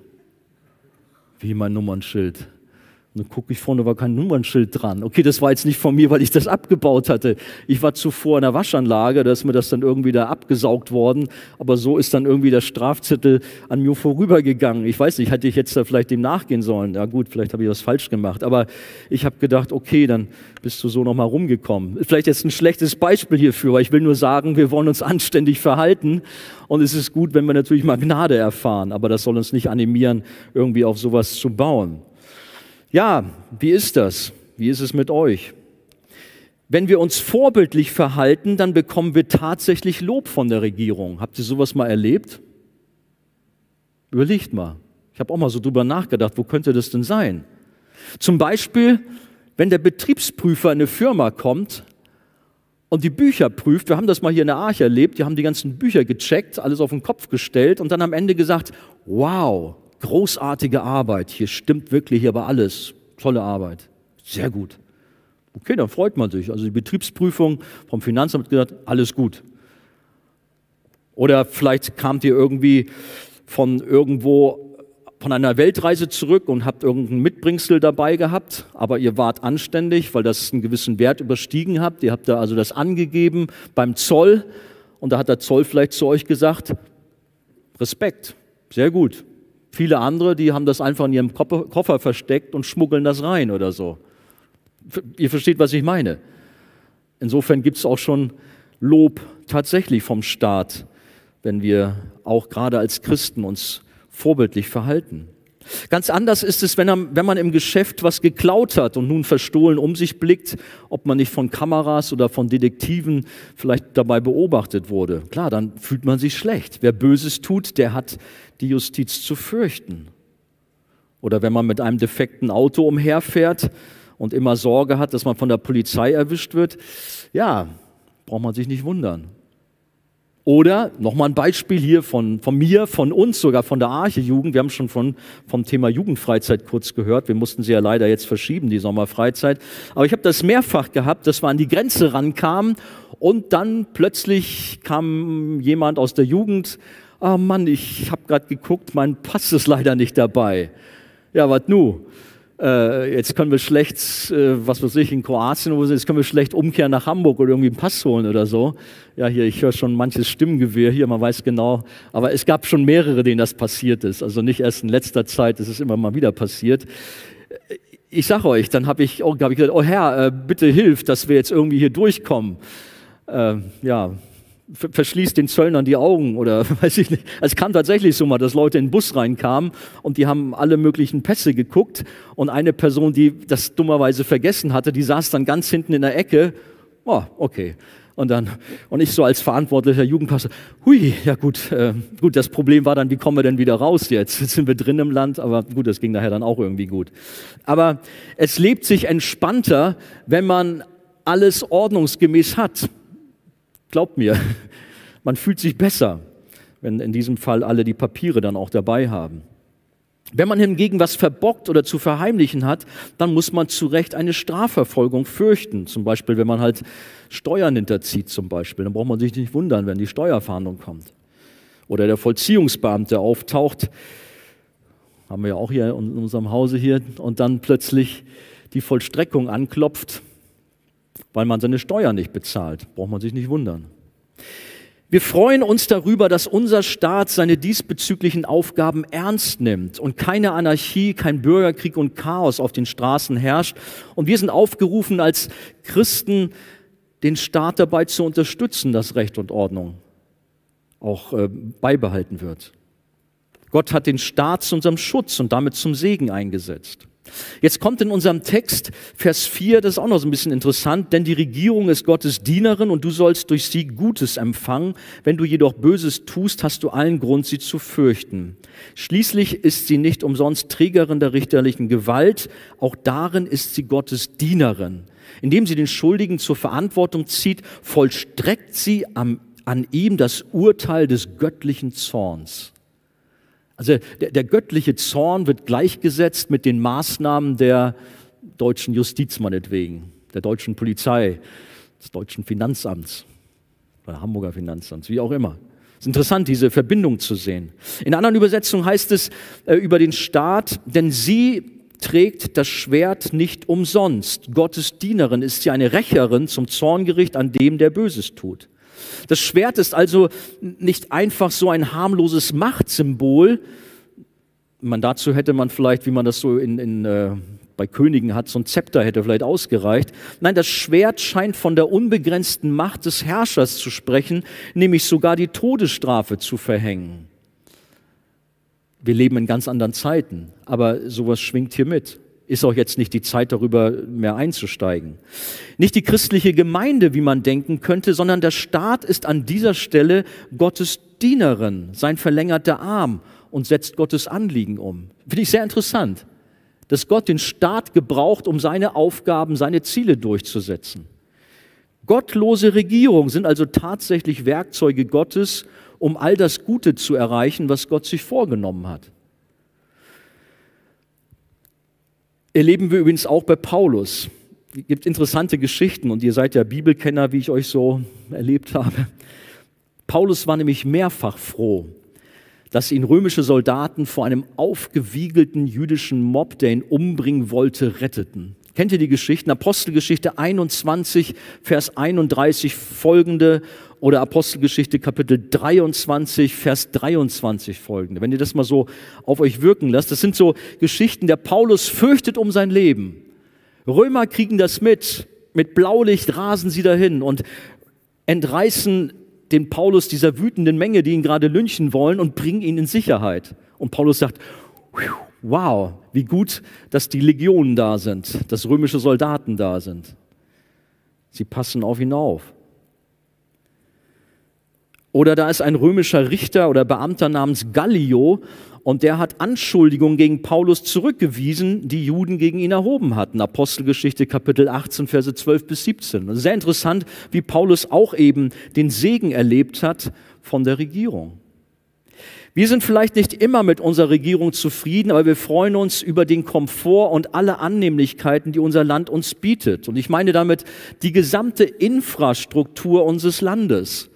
Wie mein Nummernschild? Dann gucke ich vorne, war kein Nummernschild dran. Okay, das war jetzt nicht von mir, weil ich das abgebaut hatte. Ich war zuvor in der Waschanlage, da ist mir das dann irgendwie da abgesaugt worden. Aber so ist dann irgendwie der Strafzettel an mir vorübergegangen. Ich weiß nicht, hätte ich jetzt da vielleicht dem nachgehen sollen. Ja gut, vielleicht habe ich was falsch gemacht. Aber ich habe gedacht, okay, dann bist du so nochmal rumgekommen. Vielleicht jetzt ein schlechtes Beispiel hierfür, aber ich will nur sagen, wir wollen uns anständig verhalten. Und es ist gut, wenn wir natürlich mal Gnade erfahren. Aber das soll uns nicht animieren, irgendwie auf sowas zu bauen. Ja, wie ist das? Wie ist es mit euch? Wenn wir uns vorbildlich verhalten, dann bekommen wir tatsächlich Lob von der Regierung. Habt ihr sowas mal erlebt? Überlegt mal. Ich habe auch mal so drüber nachgedacht, wo könnte das denn sein? Zum Beispiel, wenn der Betriebsprüfer in eine Firma kommt und die Bücher prüft, wir haben das mal hier in der Arche erlebt, die haben die ganzen Bücher gecheckt, alles auf den Kopf gestellt und dann am Ende gesagt, wow, großartige Arbeit, hier stimmt wirklich aber alles, tolle Arbeit, sehr gut. Okay, dann freut man sich. Also die Betriebsprüfung vom Finanzamt gesagt, alles gut. Oder vielleicht kamt ihr irgendwie von irgendwo von einer Weltreise zurück und habt irgendein Mitbringsel dabei gehabt, aber ihr wart anständig, weil das einen gewissen Wert überstiegen habt. Ihr habt da also das angegeben beim Zoll und da hat der Zoll vielleicht zu euch gesagt, Respekt, sehr gut. Viele andere, die haben das einfach in ihrem Koffer versteckt und schmuggeln das rein oder so. Ihr versteht, was ich meine. Insofern gibt es auch schon Lob tatsächlich vom Staat, wenn wir auch gerade als Christen uns vorbildlich verhalten. Ganz anders ist es, wenn, er, wenn man im Geschäft was geklaut hat und nun verstohlen um sich blickt, ob man nicht von Kameras oder von Detektiven vielleicht dabei beobachtet wurde. Klar, dann fühlt man sich schlecht. Wer Böses tut, der hat die Justiz zu fürchten. Oder wenn man mit einem defekten Auto umherfährt und immer Sorge hat, dass man von der Polizei erwischt wird, ja, braucht man sich nicht wundern. Oder nochmal ein Beispiel hier von, von mir, von uns, sogar von der Arche Jugend. Wir haben schon von, vom Thema Jugendfreizeit kurz gehört. Wir mussten sie ja leider jetzt verschieben, die Sommerfreizeit. Aber ich habe das mehrfach gehabt, dass wir an die Grenze rankamen und dann plötzlich kam jemand aus der Jugend. Oh Mann, ich habe gerade geguckt, mein Pass ist leider nicht dabei. Ja, was nu? Äh, jetzt können wir schlecht, äh, was weiß ich, in Kroatien oder so, jetzt können wir schlecht umkehren nach Hamburg oder irgendwie einen Pass holen oder so. Ja, hier, ich höre schon manches Stimmgewehr hier, man weiß genau. Aber es gab schon mehrere, denen das passiert ist. Also nicht erst in letzter Zeit, es ist immer mal wieder passiert. Ich sage euch, dann habe ich, oh, hab ich gesagt, oh Herr, äh, bitte hilf, dass wir jetzt irgendwie hier durchkommen. Äh, ja, verschließt den Zöllnern die Augen oder weiß ich nicht. Es kam tatsächlich so mal, dass Leute in den Bus reinkamen und die haben alle möglichen Pässe geguckt und eine Person, die das dummerweise vergessen hatte, die saß dann ganz hinten in der Ecke. Oh, okay. Und dann, und ich so als verantwortlicher Jugendpastor, hui, ja gut, äh, gut, das Problem war dann, wie kommen wir denn wieder raus jetzt? Jetzt sind wir drin im Land, aber gut, das ging daher dann auch irgendwie gut. Aber es lebt sich entspannter, wenn man alles ordnungsgemäß hat. Glaubt mir, man fühlt sich besser, wenn in diesem Fall alle die Papiere dann auch dabei haben. Wenn man hingegen was verbockt oder zu verheimlichen hat, dann muss man zu Recht eine Strafverfolgung fürchten. Zum Beispiel, wenn man halt Steuern hinterzieht, zum Beispiel. Dann braucht man sich nicht wundern, wenn die Steuerfahndung kommt. Oder der Vollziehungsbeamte auftaucht, haben wir ja auch hier in unserem Hause hier, und dann plötzlich die Vollstreckung anklopft weil man seine Steuern nicht bezahlt. Braucht man sich nicht wundern. Wir freuen uns darüber, dass unser Staat seine diesbezüglichen Aufgaben ernst nimmt und keine Anarchie, kein Bürgerkrieg und Chaos auf den Straßen herrscht. Und wir sind aufgerufen, als Christen den Staat dabei zu unterstützen, dass Recht und Ordnung auch äh, beibehalten wird. Gott hat den Staat zu unserem Schutz und damit zum Segen eingesetzt. Jetzt kommt in unserem Text Vers 4, das ist auch noch so ein bisschen interessant, denn die Regierung ist Gottes Dienerin und du sollst durch sie Gutes empfangen. Wenn du jedoch Böses tust, hast du allen Grund, sie zu fürchten. Schließlich ist sie nicht umsonst Trägerin der richterlichen Gewalt, auch darin ist sie Gottes Dienerin. Indem sie den Schuldigen zur Verantwortung zieht, vollstreckt sie am, an ihm das Urteil des göttlichen Zorns. Also der, der göttliche Zorn wird gleichgesetzt mit den Maßnahmen der deutschen Justiz meinetwegen, der deutschen Polizei, des deutschen Finanzamts oder Hamburger Finanzamts, wie auch immer. Es ist interessant, diese Verbindung zu sehen. In anderen Übersetzungen heißt es äh, über den Staat, denn sie trägt das Schwert nicht umsonst. Gottes Dienerin ist sie eine Rächerin zum Zorngericht an dem, der Böses tut. Das Schwert ist also nicht einfach so ein harmloses Machtsymbol. Man, dazu hätte man vielleicht, wie man das so in, in, äh, bei Königen hat, so ein Zepter hätte vielleicht ausgereicht. Nein, das Schwert scheint von der unbegrenzten Macht des Herrschers zu sprechen, nämlich sogar die Todesstrafe zu verhängen. Wir leben in ganz anderen Zeiten, aber sowas schwingt hier mit ist auch jetzt nicht die Zeit, darüber mehr einzusteigen. Nicht die christliche Gemeinde, wie man denken könnte, sondern der Staat ist an dieser Stelle Gottes Dienerin, sein verlängerter Arm und setzt Gottes Anliegen um. Finde ich sehr interessant. dass Gott den Staat gebraucht, um seine Aufgaben, seine Ziele durchzusetzen. Gottlose Regierungen sind also tatsächlich Werkzeuge Gottes, um all das Gute zu erreichen, was Gott sich vorgenommen hat. Erleben wir übrigens auch bei Paulus. Es gibt interessante Geschichten und ihr seid ja Bibelkenner, wie ich euch so erlebt habe. Paulus war nämlich mehrfach froh, dass ihn römische Soldaten vor einem aufgewiegelten jüdischen Mob, der ihn umbringen wollte, retteten. Kennt ihr die Geschichten? Apostelgeschichte 21, Vers 31 folgende oder Apostelgeschichte Kapitel 23, Vers 23 folgende. Wenn ihr das mal so auf euch wirken lasst, das sind so Geschichten, der Paulus fürchtet um sein Leben. Römer kriegen das mit, mit Blaulicht rasen sie dahin und entreißen den Paulus dieser wütenden Menge, die ihn gerade lynchen wollen und bringen ihn in Sicherheit. Und Paulus sagt, wow, wie gut, dass die Legionen da sind, dass römische Soldaten da sind. Sie passen auf ihn auf. Oder da ist ein römischer Richter oder Beamter namens Gallio und der hat Anschuldigungen gegen Paulus zurückgewiesen, die Juden gegen ihn erhoben hatten. Apostelgeschichte Kapitel 18, Verse 12 bis 17. Sehr interessant, wie Paulus auch eben den Segen erlebt hat von der Regierung. Wir sind vielleicht nicht immer mit unserer Regierung zufrieden, aber wir freuen uns über den Komfort und alle Annehmlichkeiten, die unser Land uns bietet. Und ich meine damit die gesamte Infrastruktur unseres Landes.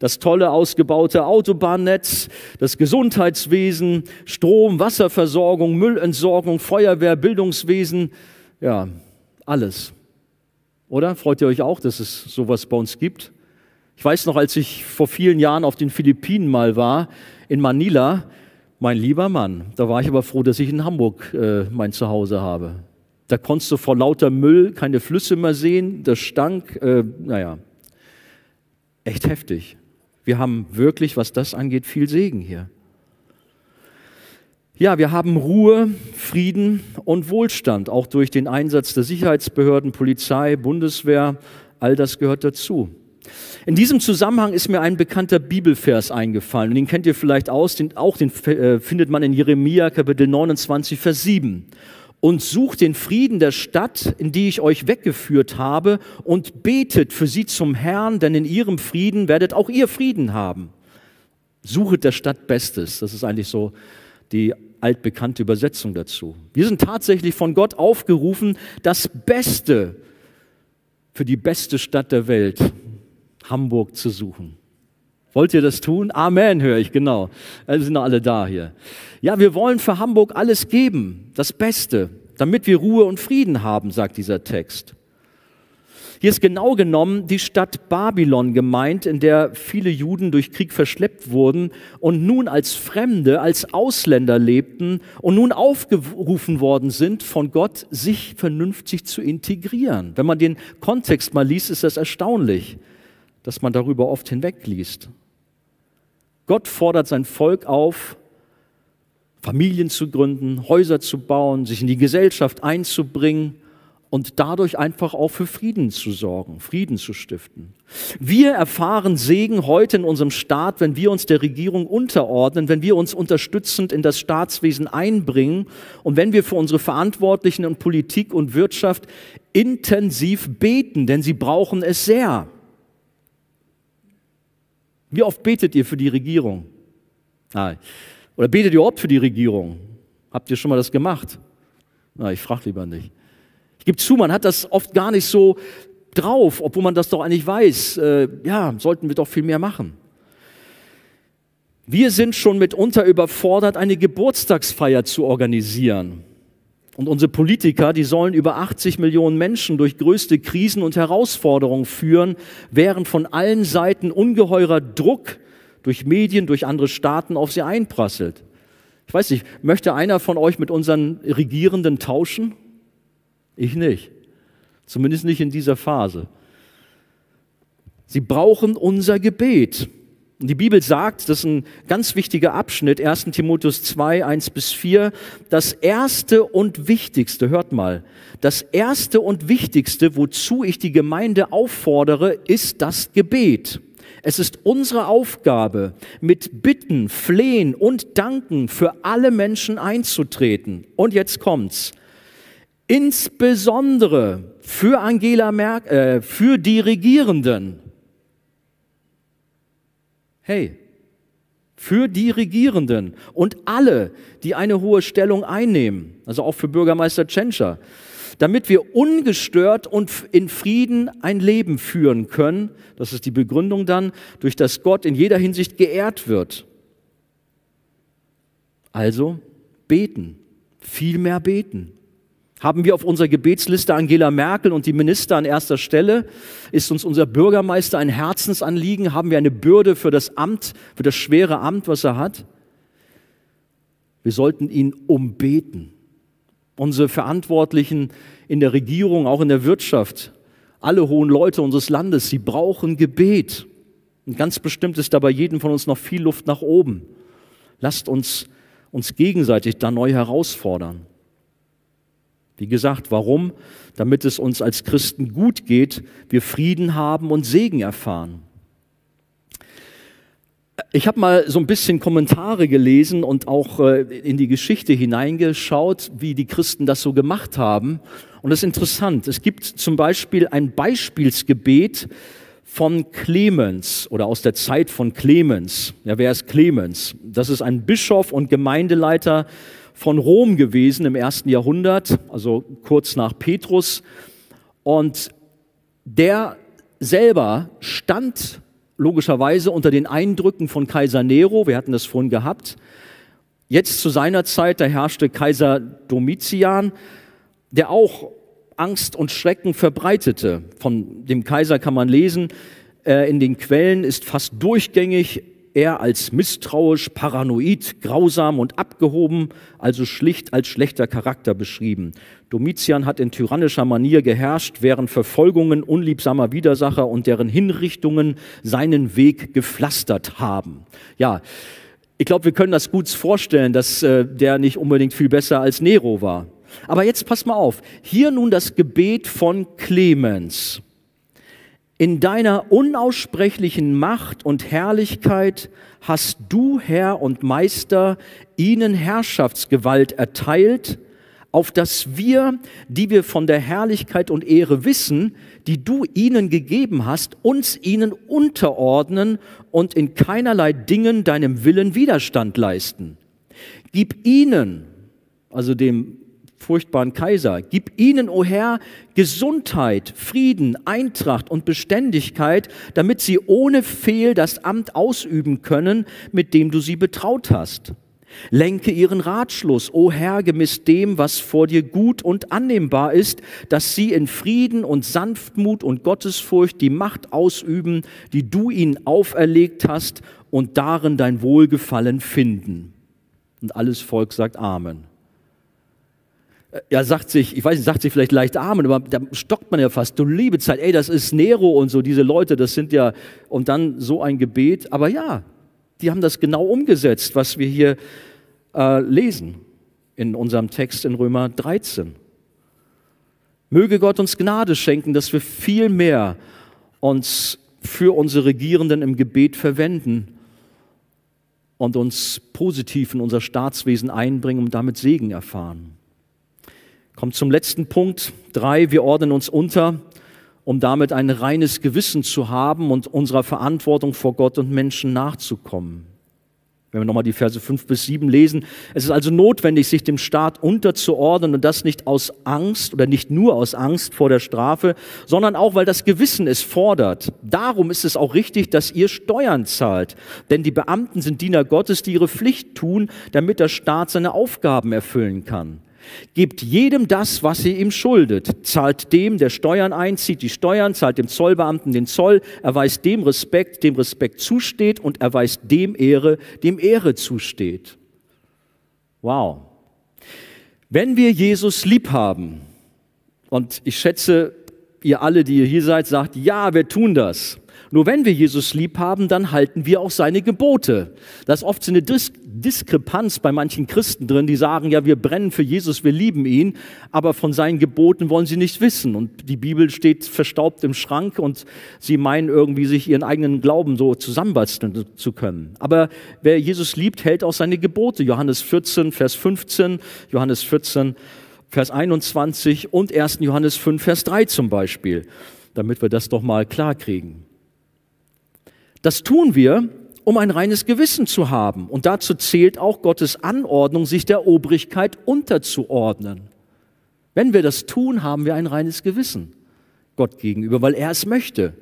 Das tolle ausgebaute Autobahnnetz, das Gesundheitswesen, Strom, Wasserversorgung, Müllentsorgung, Feuerwehr, Bildungswesen, ja, alles. Oder? Freut ihr euch auch, dass es sowas bei uns gibt? Ich weiß noch, als ich vor vielen Jahren auf den Philippinen mal war, in Manila, mein lieber Mann, da war ich aber froh, dass ich in Hamburg äh, mein Zuhause habe. Da konntest du vor lauter Müll keine Flüsse mehr sehen, das stank, äh, naja, echt heftig. Wir haben wirklich, was das angeht, viel Segen hier. Ja, wir haben Ruhe, Frieden und Wohlstand, auch durch den Einsatz der Sicherheitsbehörden, Polizei, Bundeswehr, all das gehört dazu. In diesem Zusammenhang ist mir ein bekannter Bibelvers eingefallen und den kennt ihr vielleicht aus, den, auch den äh, findet man in Jeremia Kapitel 29, Vers 7. Und sucht den Frieden der Stadt, in die ich euch weggeführt habe, und betet für sie zum Herrn, denn in ihrem Frieden werdet auch ihr Frieden haben. Suchet der Stadt Bestes. Das ist eigentlich so die altbekannte Übersetzung dazu. Wir sind tatsächlich von Gott aufgerufen, das Beste für die beste Stadt der Welt Hamburg zu suchen. Wollt ihr das tun? Amen, höre ich, genau. Wir sind alle da hier. Ja, wir wollen für Hamburg alles geben, das Beste, damit wir Ruhe und Frieden haben, sagt dieser Text. Hier ist genau genommen die Stadt Babylon gemeint, in der viele Juden durch Krieg verschleppt wurden und nun als Fremde, als Ausländer lebten und nun aufgerufen worden sind von Gott, sich vernünftig zu integrieren. Wenn man den Kontext mal liest, ist das erstaunlich dass man darüber oft hinwegliest. Gott fordert sein Volk auf, Familien zu gründen, Häuser zu bauen, sich in die Gesellschaft einzubringen und dadurch einfach auch für Frieden zu sorgen, Frieden zu stiften. Wir erfahren Segen heute in unserem Staat, wenn wir uns der Regierung unterordnen, wenn wir uns unterstützend in das Staatswesen einbringen und wenn wir für unsere Verantwortlichen in Politik und Wirtschaft intensiv beten, denn sie brauchen es sehr. Wie oft betet ihr für die Regierung? Nein. Oder betet ihr überhaupt für die Regierung? Habt ihr schon mal das gemacht? Na, ich frage lieber nicht. Ich gebe zu, man hat das oft gar nicht so drauf, obwohl man das doch eigentlich weiß. Äh, ja, sollten wir doch viel mehr machen. Wir sind schon mitunter überfordert, eine Geburtstagsfeier zu organisieren. Und unsere Politiker, die sollen über 80 Millionen Menschen durch größte Krisen und Herausforderungen führen, während von allen Seiten ungeheurer Druck durch Medien, durch andere Staaten auf sie einprasselt. Ich weiß nicht, möchte einer von euch mit unseren Regierenden tauschen? Ich nicht. Zumindest nicht in dieser Phase. Sie brauchen unser Gebet. Die Bibel sagt, das ist ein ganz wichtiger Abschnitt, 1 Timotheus 2, 1 bis 4, das erste und wichtigste, hört mal, das erste und wichtigste, wozu ich die Gemeinde auffordere, ist das Gebet. Es ist unsere Aufgabe, mit Bitten, Flehen und Danken für alle Menschen einzutreten. Und jetzt kommt's. insbesondere für Angela Merkel, äh, für die Regierenden. Hey, für die Regierenden und alle, die eine hohe Stellung einnehmen, also auch für Bürgermeister Tschentscher, damit wir ungestört und in Frieden ein Leben führen können. Das ist die Begründung dann, durch das Gott in jeder Hinsicht geehrt wird. Also beten, viel mehr beten. Haben wir auf unserer Gebetsliste Angela Merkel und die Minister an erster Stelle? Ist uns unser Bürgermeister ein Herzensanliegen? Haben wir eine Bürde für das Amt, für das schwere Amt, was er hat? Wir sollten ihn umbeten. Unsere Verantwortlichen in der Regierung, auch in der Wirtschaft, alle hohen Leute unseres Landes, sie brauchen Gebet. Und ganz bestimmt ist da bei jedem von uns noch viel Luft nach oben. Lasst uns uns gegenseitig da neu herausfordern. Wie gesagt, warum? Damit es uns als Christen gut geht, wir Frieden haben und Segen erfahren. Ich habe mal so ein bisschen Kommentare gelesen und auch äh, in die Geschichte hineingeschaut, wie die Christen das so gemacht haben. Und das ist interessant. Es gibt zum Beispiel ein Beispielsgebet von Clemens oder aus der Zeit von Clemens. Ja, wer ist Clemens? Das ist ein Bischof und Gemeindeleiter von Rom gewesen im ersten Jahrhundert, also kurz nach Petrus. Und der selber stand logischerweise unter den Eindrücken von Kaiser Nero. Wir hatten das vorhin gehabt. Jetzt zu seiner Zeit, da herrschte Kaiser Domitian, der auch Angst und Schrecken verbreitete. Von dem Kaiser kann man lesen, äh, in den Quellen ist fast durchgängig er als misstrauisch, paranoid, grausam und abgehoben, also schlicht als schlechter Charakter beschrieben. Domitian hat in tyrannischer Manier geherrscht, während Verfolgungen unliebsamer Widersacher und deren Hinrichtungen seinen Weg gepflastert haben. Ja, ich glaube, wir können das gut vorstellen, dass äh, der nicht unbedingt viel besser als Nero war. Aber jetzt pass mal auf. Hier nun das Gebet von Clemens. In deiner unaussprechlichen Macht und Herrlichkeit hast du, Herr und Meister, ihnen Herrschaftsgewalt erteilt, auf dass wir, die wir von der Herrlichkeit und Ehre wissen, die du ihnen gegeben hast, uns ihnen unterordnen und in keinerlei Dingen deinem Willen Widerstand leisten. Gib ihnen, also dem furchtbaren Kaiser. Gib ihnen, o oh Herr, Gesundheit, Frieden, Eintracht und Beständigkeit, damit sie ohne Fehl das Amt ausüben können, mit dem du sie betraut hast. Lenke ihren Ratschluss, o oh Herr, gemäß dem, was vor dir gut und annehmbar ist, dass sie in Frieden und Sanftmut und Gottesfurcht die Macht ausüben, die du ihnen auferlegt hast, und darin dein Wohlgefallen finden. Und alles Volk sagt Amen ja, sagt sich, ich weiß nicht, sagt sich vielleicht leicht Amen, aber da stockt man ja fast, du liebe Zeit, ey, das ist Nero und so, diese Leute, das sind ja, und dann so ein Gebet, aber ja, die haben das genau umgesetzt, was wir hier äh, lesen in unserem Text in Römer 13. Möge Gott uns Gnade schenken, dass wir viel mehr uns für unsere Regierenden im Gebet verwenden und uns positiv in unser Staatswesen einbringen und damit Segen erfahren. Kommt zum letzten Punkt. Drei, wir ordnen uns unter, um damit ein reines Gewissen zu haben und unserer Verantwortung vor Gott und Menschen nachzukommen. Wenn wir nochmal die Verse fünf bis sieben lesen. Es ist also notwendig, sich dem Staat unterzuordnen und das nicht aus Angst oder nicht nur aus Angst vor der Strafe, sondern auch, weil das Gewissen es fordert. Darum ist es auch richtig, dass ihr Steuern zahlt. Denn die Beamten sind Diener Gottes, die ihre Pflicht tun, damit der Staat seine Aufgaben erfüllen kann. Gebt jedem das, was ihr ihm schuldet. Zahlt dem, der Steuern einzieht, die Steuern, zahlt dem Zollbeamten den Zoll, erweist dem Respekt, dem Respekt zusteht und erweist dem Ehre, dem Ehre zusteht. Wow. Wenn wir Jesus lieb haben, und ich schätze, ihr alle, die ihr hier seid, sagt, ja, wir tun das. Nur wenn wir Jesus lieb haben, dann halten wir auch seine Gebote. Da ist oft so eine Dis Diskrepanz bei manchen Christen drin, die sagen, ja, wir brennen für Jesus, wir lieben ihn, aber von seinen Geboten wollen sie nicht wissen. Und die Bibel steht verstaubt im Schrank und sie meinen irgendwie, sich ihren eigenen Glauben so zusammenbasteln zu können. Aber wer Jesus liebt, hält auch seine Gebote. Johannes 14, Vers 15, Johannes 14, Vers 21 und 1. Johannes 5, Vers 3 zum Beispiel, damit wir das doch mal klar kriegen. Das tun wir, um ein reines Gewissen zu haben. Und dazu zählt auch Gottes Anordnung, sich der Obrigkeit unterzuordnen. Wenn wir das tun, haben wir ein reines Gewissen Gott gegenüber, weil er es möchte.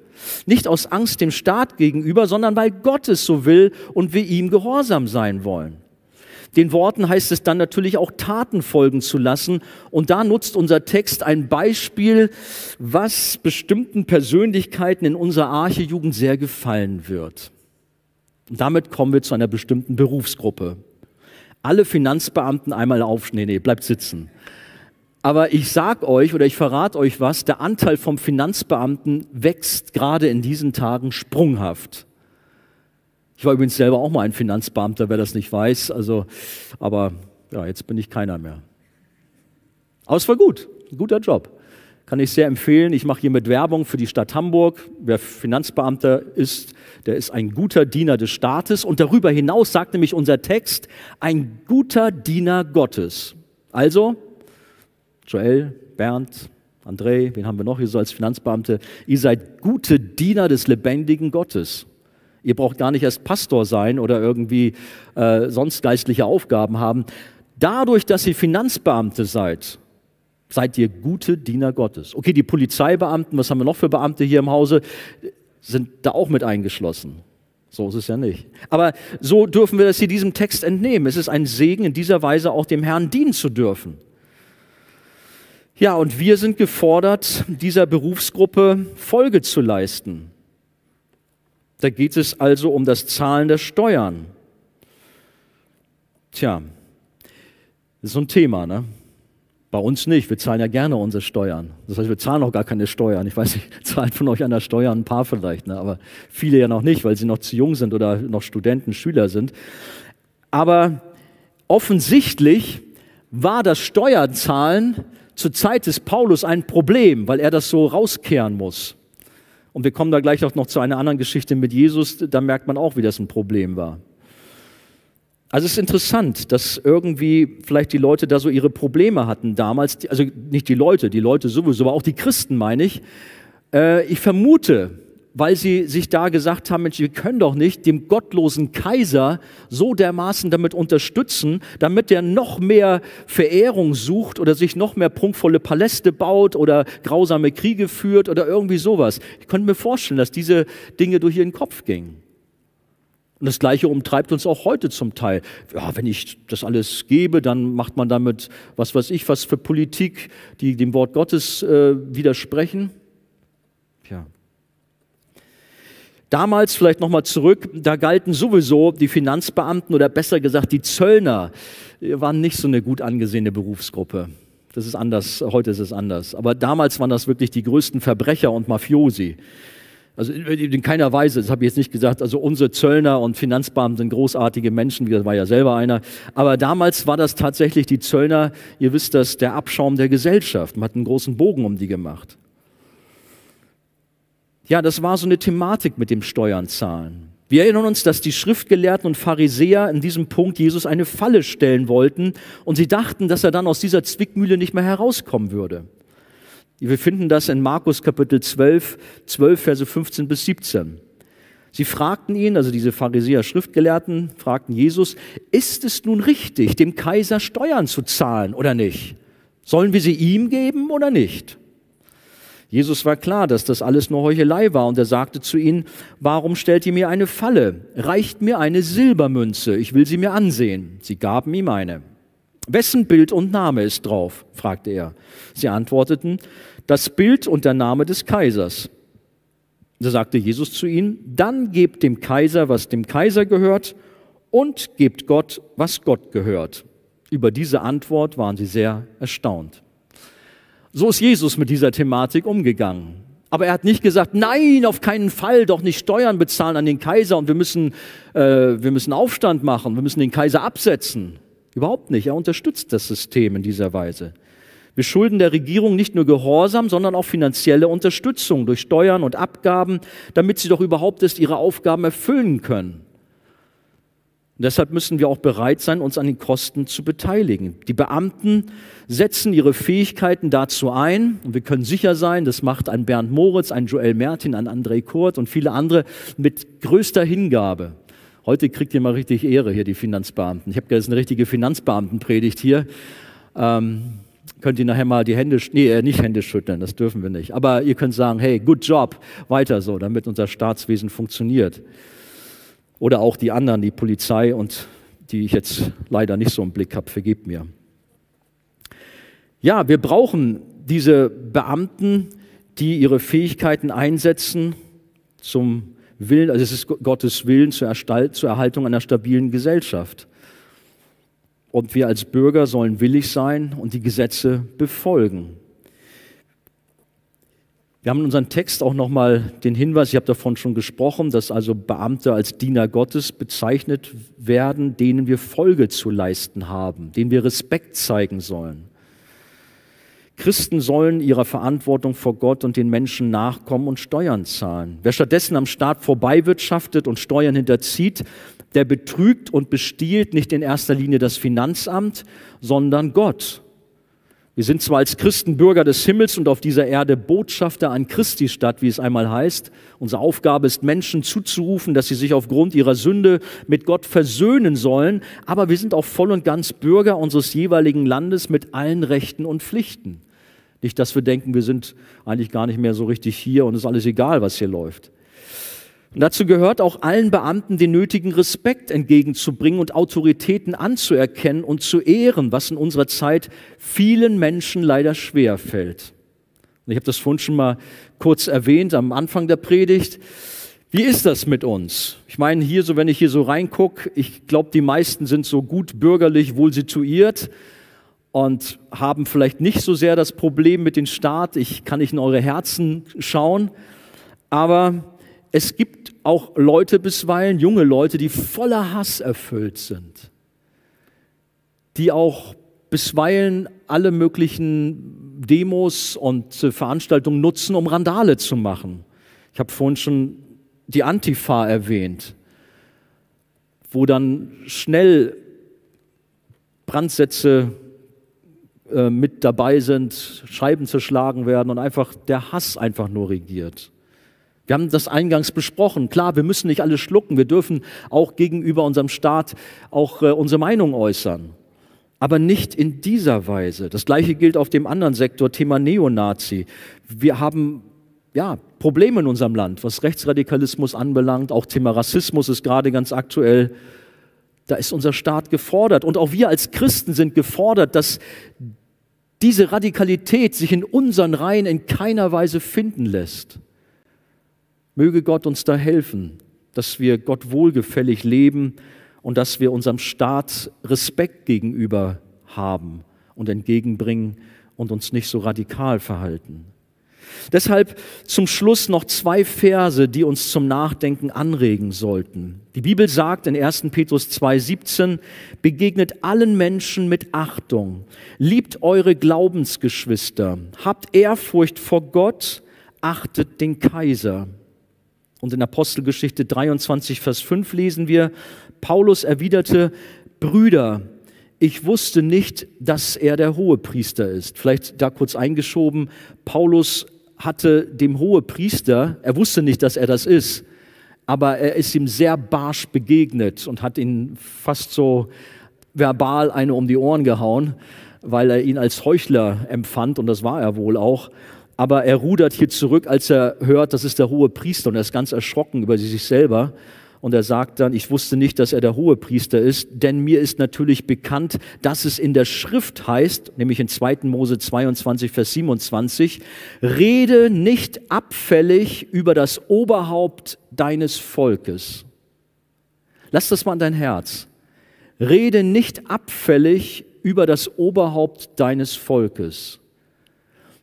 Nicht aus Angst dem Staat gegenüber, sondern weil Gott es so will und wir ihm gehorsam sein wollen. Den Worten heißt es dann natürlich auch Taten folgen zu lassen. Und da nutzt unser Text ein Beispiel, was bestimmten Persönlichkeiten in unserer Archejugend sehr gefallen wird. Und damit kommen wir zu einer bestimmten Berufsgruppe. Alle Finanzbeamten einmal auf, nee, nee, bleibt sitzen. Aber ich sag euch oder ich verrate euch was, der Anteil vom Finanzbeamten wächst gerade in diesen Tagen sprunghaft. Ich war übrigens selber auch mal ein Finanzbeamter, wer das nicht weiß. Also, aber ja, jetzt bin ich keiner mehr. Aber es war gut, ein guter Job. Kann ich sehr empfehlen. Ich mache hiermit Werbung für die Stadt Hamburg. Wer Finanzbeamter ist, der ist ein guter Diener des Staates. Und darüber hinaus sagt nämlich unser Text, ein guter Diener Gottes. Also, Joel, Bernd, André, wen haben wir noch hier so als Finanzbeamte? Ihr seid gute Diener des lebendigen Gottes. Ihr braucht gar nicht erst Pastor sein oder irgendwie äh, sonst geistliche Aufgaben haben. Dadurch, dass ihr Finanzbeamte seid, seid ihr gute Diener Gottes. Okay, die Polizeibeamten, was haben wir noch für Beamte hier im Hause, sind da auch mit eingeschlossen. So ist es ja nicht. Aber so dürfen wir das hier diesem Text entnehmen. Es ist ein Segen, in dieser Weise auch dem Herrn dienen zu dürfen. Ja, und wir sind gefordert, dieser Berufsgruppe Folge zu leisten. Da geht es also um das Zahlen der Steuern. Tja, das ist so ein Thema, ne? Bei uns nicht. Wir zahlen ja gerne unsere Steuern. Das heißt, wir zahlen auch gar keine Steuern. Ich weiß nicht, zahlen von euch an der Steuer ein paar vielleicht, ne? aber viele ja noch nicht, weil sie noch zu jung sind oder noch Studenten, Schüler sind. Aber offensichtlich war das Steuerzahlen zur Zeit des Paulus ein Problem, weil er das so rauskehren muss. Und wir kommen da gleich auch noch zu einer anderen Geschichte mit Jesus, da merkt man auch, wie das ein Problem war. Also es ist interessant, dass irgendwie vielleicht die Leute da so ihre Probleme hatten damals, also nicht die Leute, die Leute sowieso, aber auch die Christen meine ich. Äh, ich vermute, weil sie sich da gesagt haben, Mensch, wir können doch nicht dem gottlosen Kaiser so dermaßen damit unterstützen, damit er noch mehr Verehrung sucht oder sich noch mehr prunkvolle Paläste baut oder grausame Kriege führt oder irgendwie sowas. Ich könnte mir vorstellen, dass diese Dinge durch ihren Kopf gingen. Und das Gleiche umtreibt uns auch heute zum Teil. Ja, wenn ich das alles gebe, dann macht man damit, was weiß ich, was für Politik, die dem Wort Gottes äh, widersprechen. Tja. Damals, vielleicht nochmal zurück, da galten sowieso die Finanzbeamten oder besser gesagt die Zöllner, waren nicht so eine gut angesehene Berufsgruppe. Das ist anders, heute ist es anders. Aber damals waren das wirklich die größten Verbrecher und Mafiosi. Also in keiner Weise, das habe ich jetzt nicht gesagt, also unsere Zöllner und Finanzbeamten sind großartige Menschen, wie war ja selber einer. Aber damals war das tatsächlich die Zöllner, ihr wisst das, der Abschaum der Gesellschaft. Man hat einen großen Bogen um die gemacht. Ja, das war so eine Thematik mit dem Steuern zahlen. Wir erinnern uns, dass die Schriftgelehrten und Pharisäer in diesem Punkt Jesus eine Falle stellen wollten und sie dachten, dass er dann aus dieser Zwickmühle nicht mehr herauskommen würde. Wir finden das in Markus Kapitel 12, 12 Verse 15 bis 17. Sie fragten ihn, also diese Pharisäer Schriftgelehrten, fragten Jesus, ist es nun richtig, dem Kaiser Steuern zu zahlen oder nicht? Sollen wir sie ihm geben oder nicht? Jesus war klar, dass das alles nur Heuchelei war und er sagte zu ihnen, warum stellt ihr mir eine Falle? Reicht mir eine Silbermünze, ich will sie mir ansehen. Sie gaben ihm eine. Wessen Bild und Name ist drauf? fragte er. Sie antworteten, das Bild und der Name des Kaisers. Da sagte Jesus zu ihnen, dann gebt dem Kaiser, was dem Kaiser gehört, und gebt Gott, was Gott gehört. Über diese Antwort waren sie sehr erstaunt. So ist Jesus mit dieser Thematik umgegangen. Aber er hat nicht gesagt, nein, auf keinen Fall, doch nicht Steuern bezahlen an den Kaiser und wir müssen, äh, wir müssen Aufstand machen, wir müssen den Kaiser absetzen. Überhaupt nicht. Er unterstützt das System in dieser Weise. Wir schulden der Regierung nicht nur Gehorsam, sondern auch finanzielle Unterstützung durch Steuern und Abgaben, damit sie doch überhaupt erst ihre Aufgaben erfüllen können. Und deshalb müssen wir auch bereit sein, uns an den Kosten zu beteiligen. Die Beamten setzen ihre Fähigkeiten dazu ein und wir können sicher sein, das macht ein Bernd Moritz, ein Joel Mertin, ein André Kurt und viele andere mit größter Hingabe. Heute kriegt ihr mal richtig Ehre hier, die Finanzbeamten. Ich habe jetzt eine richtige Finanzbeamtenpredigt hier. Ähm, könnt ihr nachher mal die Hände, nee, äh, nicht Hände schütteln, das dürfen wir nicht. Aber ihr könnt sagen, hey, good job, weiter so, damit unser Staatswesen funktioniert. Oder auch die anderen, die Polizei und die ich jetzt leider nicht so im Blick habe, vergebt mir. Ja, wir brauchen diese Beamten, die ihre Fähigkeiten einsetzen zum Willen, also es ist Gottes Willen zur, zur Erhaltung einer stabilen Gesellschaft. Und wir als Bürger sollen willig sein und die Gesetze befolgen. Wir haben in unserem Text auch nochmal den Hinweis, ich habe davon schon gesprochen, dass also Beamte als Diener Gottes bezeichnet werden, denen wir Folge zu leisten haben, denen wir Respekt zeigen sollen. Christen sollen ihrer Verantwortung vor Gott und den Menschen nachkommen und Steuern zahlen. Wer stattdessen am Staat vorbeiwirtschaftet und Steuern hinterzieht, der betrügt und bestiehlt nicht in erster Linie das Finanzamt, sondern Gott. Wir sind zwar als Christen Bürger des Himmels und auf dieser Erde Botschafter an Christi Stadt, wie es einmal heißt. Unsere Aufgabe ist, Menschen zuzurufen, dass sie sich aufgrund ihrer Sünde mit Gott versöhnen sollen. Aber wir sind auch voll und ganz Bürger unseres jeweiligen Landes mit allen Rechten und Pflichten. Nicht, dass wir denken, wir sind eigentlich gar nicht mehr so richtig hier und es ist alles egal, was hier läuft. Und dazu gehört auch allen Beamten den nötigen Respekt entgegenzubringen und Autoritäten anzuerkennen und zu ehren, was in unserer Zeit vielen Menschen leider schwer fällt. Und ich habe das vorhin schon mal kurz erwähnt am Anfang der Predigt. Wie ist das mit uns? Ich meine, hier so, wenn ich hier so reingucke, ich glaube, die meisten sind so gut bürgerlich wohl situiert und haben vielleicht nicht so sehr das Problem mit dem Staat. Ich kann nicht in eure Herzen schauen, aber es gibt auch Leute bisweilen, junge Leute, die voller Hass erfüllt sind, die auch bisweilen alle möglichen Demos und Veranstaltungen nutzen, um Randale zu machen. Ich habe vorhin schon die Antifa erwähnt, wo dann schnell Brandsätze äh, mit dabei sind, Scheiben zerschlagen werden und einfach der Hass einfach nur regiert. Wir haben das eingangs besprochen. Klar, wir müssen nicht alles schlucken. Wir dürfen auch gegenüber unserem Staat auch äh, unsere Meinung äußern. Aber nicht in dieser Weise. Das Gleiche gilt auf dem anderen Sektor, Thema Neonazi. Wir haben ja, Probleme in unserem Land, was Rechtsradikalismus anbelangt. Auch Thema Rassismus ist gerade ganz aktuell. Da ist unser Staat gefordert. Und auch wir als Christen sind gefordert, dass diese Radikalität sich in unseren Reihen in keiner Weise finden lässt. Möge Gott uns da helfen, dass wir Gott wohlgefällig leben und dass wir unserem Staat Respekt gegenüber haben und entgegenbringen und uns nicht so radikal verhalten. Deshalb zum Schluss noch zwei Verse, die uns zum Nachdenken anregen sollten. Die Bibel sagt in 1. Petrus 2.17, begegnet allen Menschen mit Achtung, liebt eure Glaubensgeschwister, habt Ehrfurcht vor Gott, achtet den Kaiser. Und in Apostelgeschichte 23, Vers 5 lesen wir, Paulus erwiderte, Brüder, ich wusste nicht, dass er der Hohepriester ist. Vielleicht da kurz eingeschoben, Paulus hatte dem Hohepriester, er wusste nicht, dass er das ist, aber er ist ihm sehr barsch begegnet und hat ihn fast so verbal eine um die Ohren gehauen, weil er ihn als Heuchler empfand und das war er wohl auch. Aber er rudert hier zurück, als er hört, das ist der hohe Priester und er ist ganz erschrocken über sich selber. Und er sagt dann, ich wusste nicht, dass er der hohe Priester ist, denn mir ist natürlich bekannt, dass es in der Schrift heißt, nämlich in 2. Mose 22, Vers 27, rede nicht abfällig über das Oberhaupt deines Volkes. Lass das mal an dein Herz. Rede nicht abfällig über das Oberhaupt deines Volkes.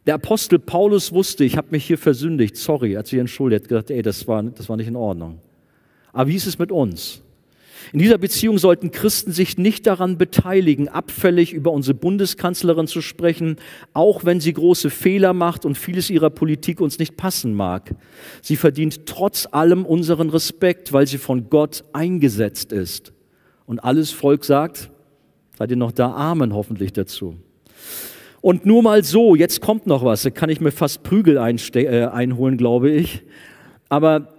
Der Apostel Paulus wusste, ich habe mich hier versündigt, sorry, er hat sich entschuldigt, hat gesagt, ey, das war, das war nicht in Ordnung. Aber wie ist es mit uns? In dieser Beziehung sollten Christen sich nicht daran beteiligen, abfällig über unsere Bundeskanzlerin zu sprechen, auch wenn sie große Fehler macht und vieles ihrer Politik uns nicht passen mag. Sie verdient trotz allem unseren Respekt, weil sie von Gott eingesetzt ist. Und alles Volk sagt, seid ihr noch da? Amen hoffentlich dazu. Und nur mal so, jetzt kommt noch was, da kann ich mir fast Prügel äh, einholen, glaube ich. Aber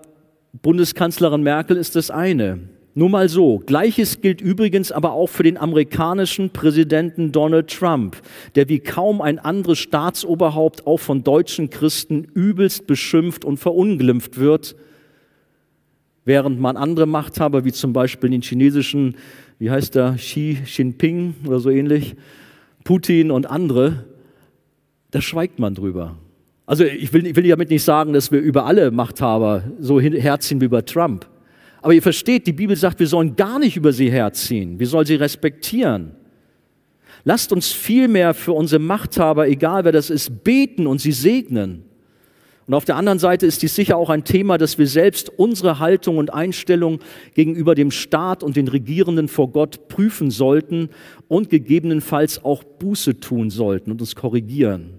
Bundeskanzlerin Merkel ist das eine. Nur mal so. Gleiches gilt übrigens aber auch für den amerikanischen Präsidenten Donald Trump, der wie kaum ein anderes Staatsoberhaupt auch von deutschen Christen übelst beschimpft und verunglimpft wird, während man andere Machthaber, wie zum Beispiel den chinesischen, wie heißt der, Xi Jinping oder so ähnlich, Putin und andere, da schweigt man drüber. Also ich will, ich will damit nicht sagen, dass wir über alle Machthaber so herziehen wie über Trump. Aber ihr versteht, die Bibel sagt, wir sollen gar nicht über sie herziehen. Wir sollen sie respektieren. Lasst uns vielmehr für unsere Machthaber, egal wer das ist, beten und sie segnen. Und auf der anderen Seite ist dies sicher auch ein Thema, dass wir selbst unsere Haltung und Einstellung gegenüber dem Staat und den Regierenden vor Gott prüfen sollten und gegebenenfalls auch Buße tun sollten und uns korrigieren.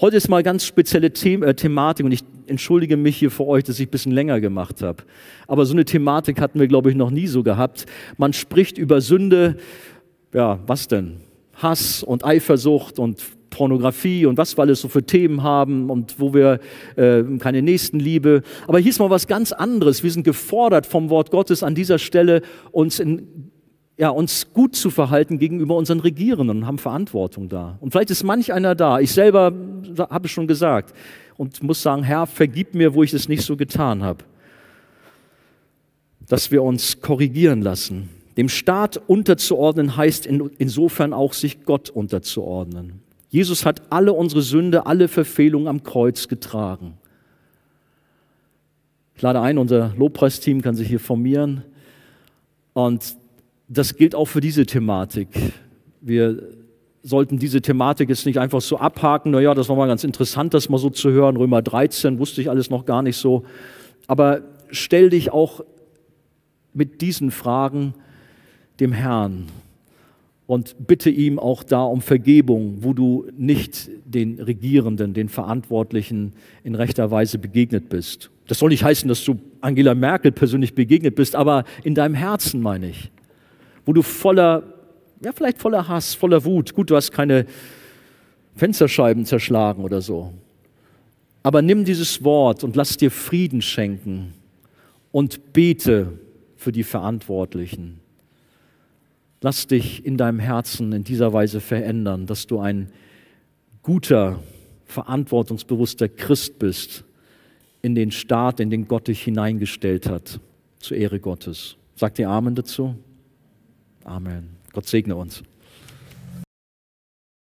Heute ist mal ganz spezielle The äh, Thematik und ich entschuldige mich hier vor euch, dass ich ein bisschen länger gemacht habe. Aber so eine Thematik hatten wir, glaube ich, noch nie so gehabt. Man spricht über Sünde, ja, was denn? Hass und Eifersucht und Pornografie und was wir alles so für Themen haben und wo wir äh, keine Nächstenliebe. Aber hier ist mal was ganz anderes. Wir sind gefordert vom Wort Gottes an dieser Stelle, uns in ja, uns gut zu verhalten gegenüber unseren Regierenden und haben Verantwortung da. Und vielleicht ist manch einer da. Ich selber habe es schon gesagt und muss sagen, Herr, vergib mir, wo ich es nicht so getan habe. Dass wir uns korrigieren lassen. Dem Staat unterzuordnen heißt in, insofern auch, sich Gott unterzuordnen. Jesus hat alle unsere Sünde, alle Verfehlungen am Kreuz getragen. Ich lade ein, unser Lobpreisteam kann sich hier formieren. Und das gilt auch für diese Thematik. Wir sollten diese Thematik jetzt nicht einfach so abhaken. Naja, das war mal ganz interessant, das mal so zu hören. Römer 13 wusste ich alles noch gar nicht so. Aber stell dich auch mit diesen Fragen dem Herrn und bitte ihm auch da um Vergebung, wo du nicht den Regierenden, den Verantwortlichen in rechter Weise begegnet bist. Das soll nicht heißen, dass du Angela Merkel persönlich begegnet bist, aber in deinem Herzen meine ich wo du voller, ja vielleicht voller Hass, voller Wut, gut, du hast keine Fensterscheiben zerschlagen oder so, aber nimm dieses Wort und lass dir Frieden schenken und bete für die Verantwortlichen. Lass dich in deinem Herzen in dieser Weise verändern, dass du ein guter, verantwortungsbewusster Christ bist in den Staat, in den Gott dich hineingestellt hat, zur Ehre Gottes. Sagt ihr Amen dazu? Amen. Gott segne uns.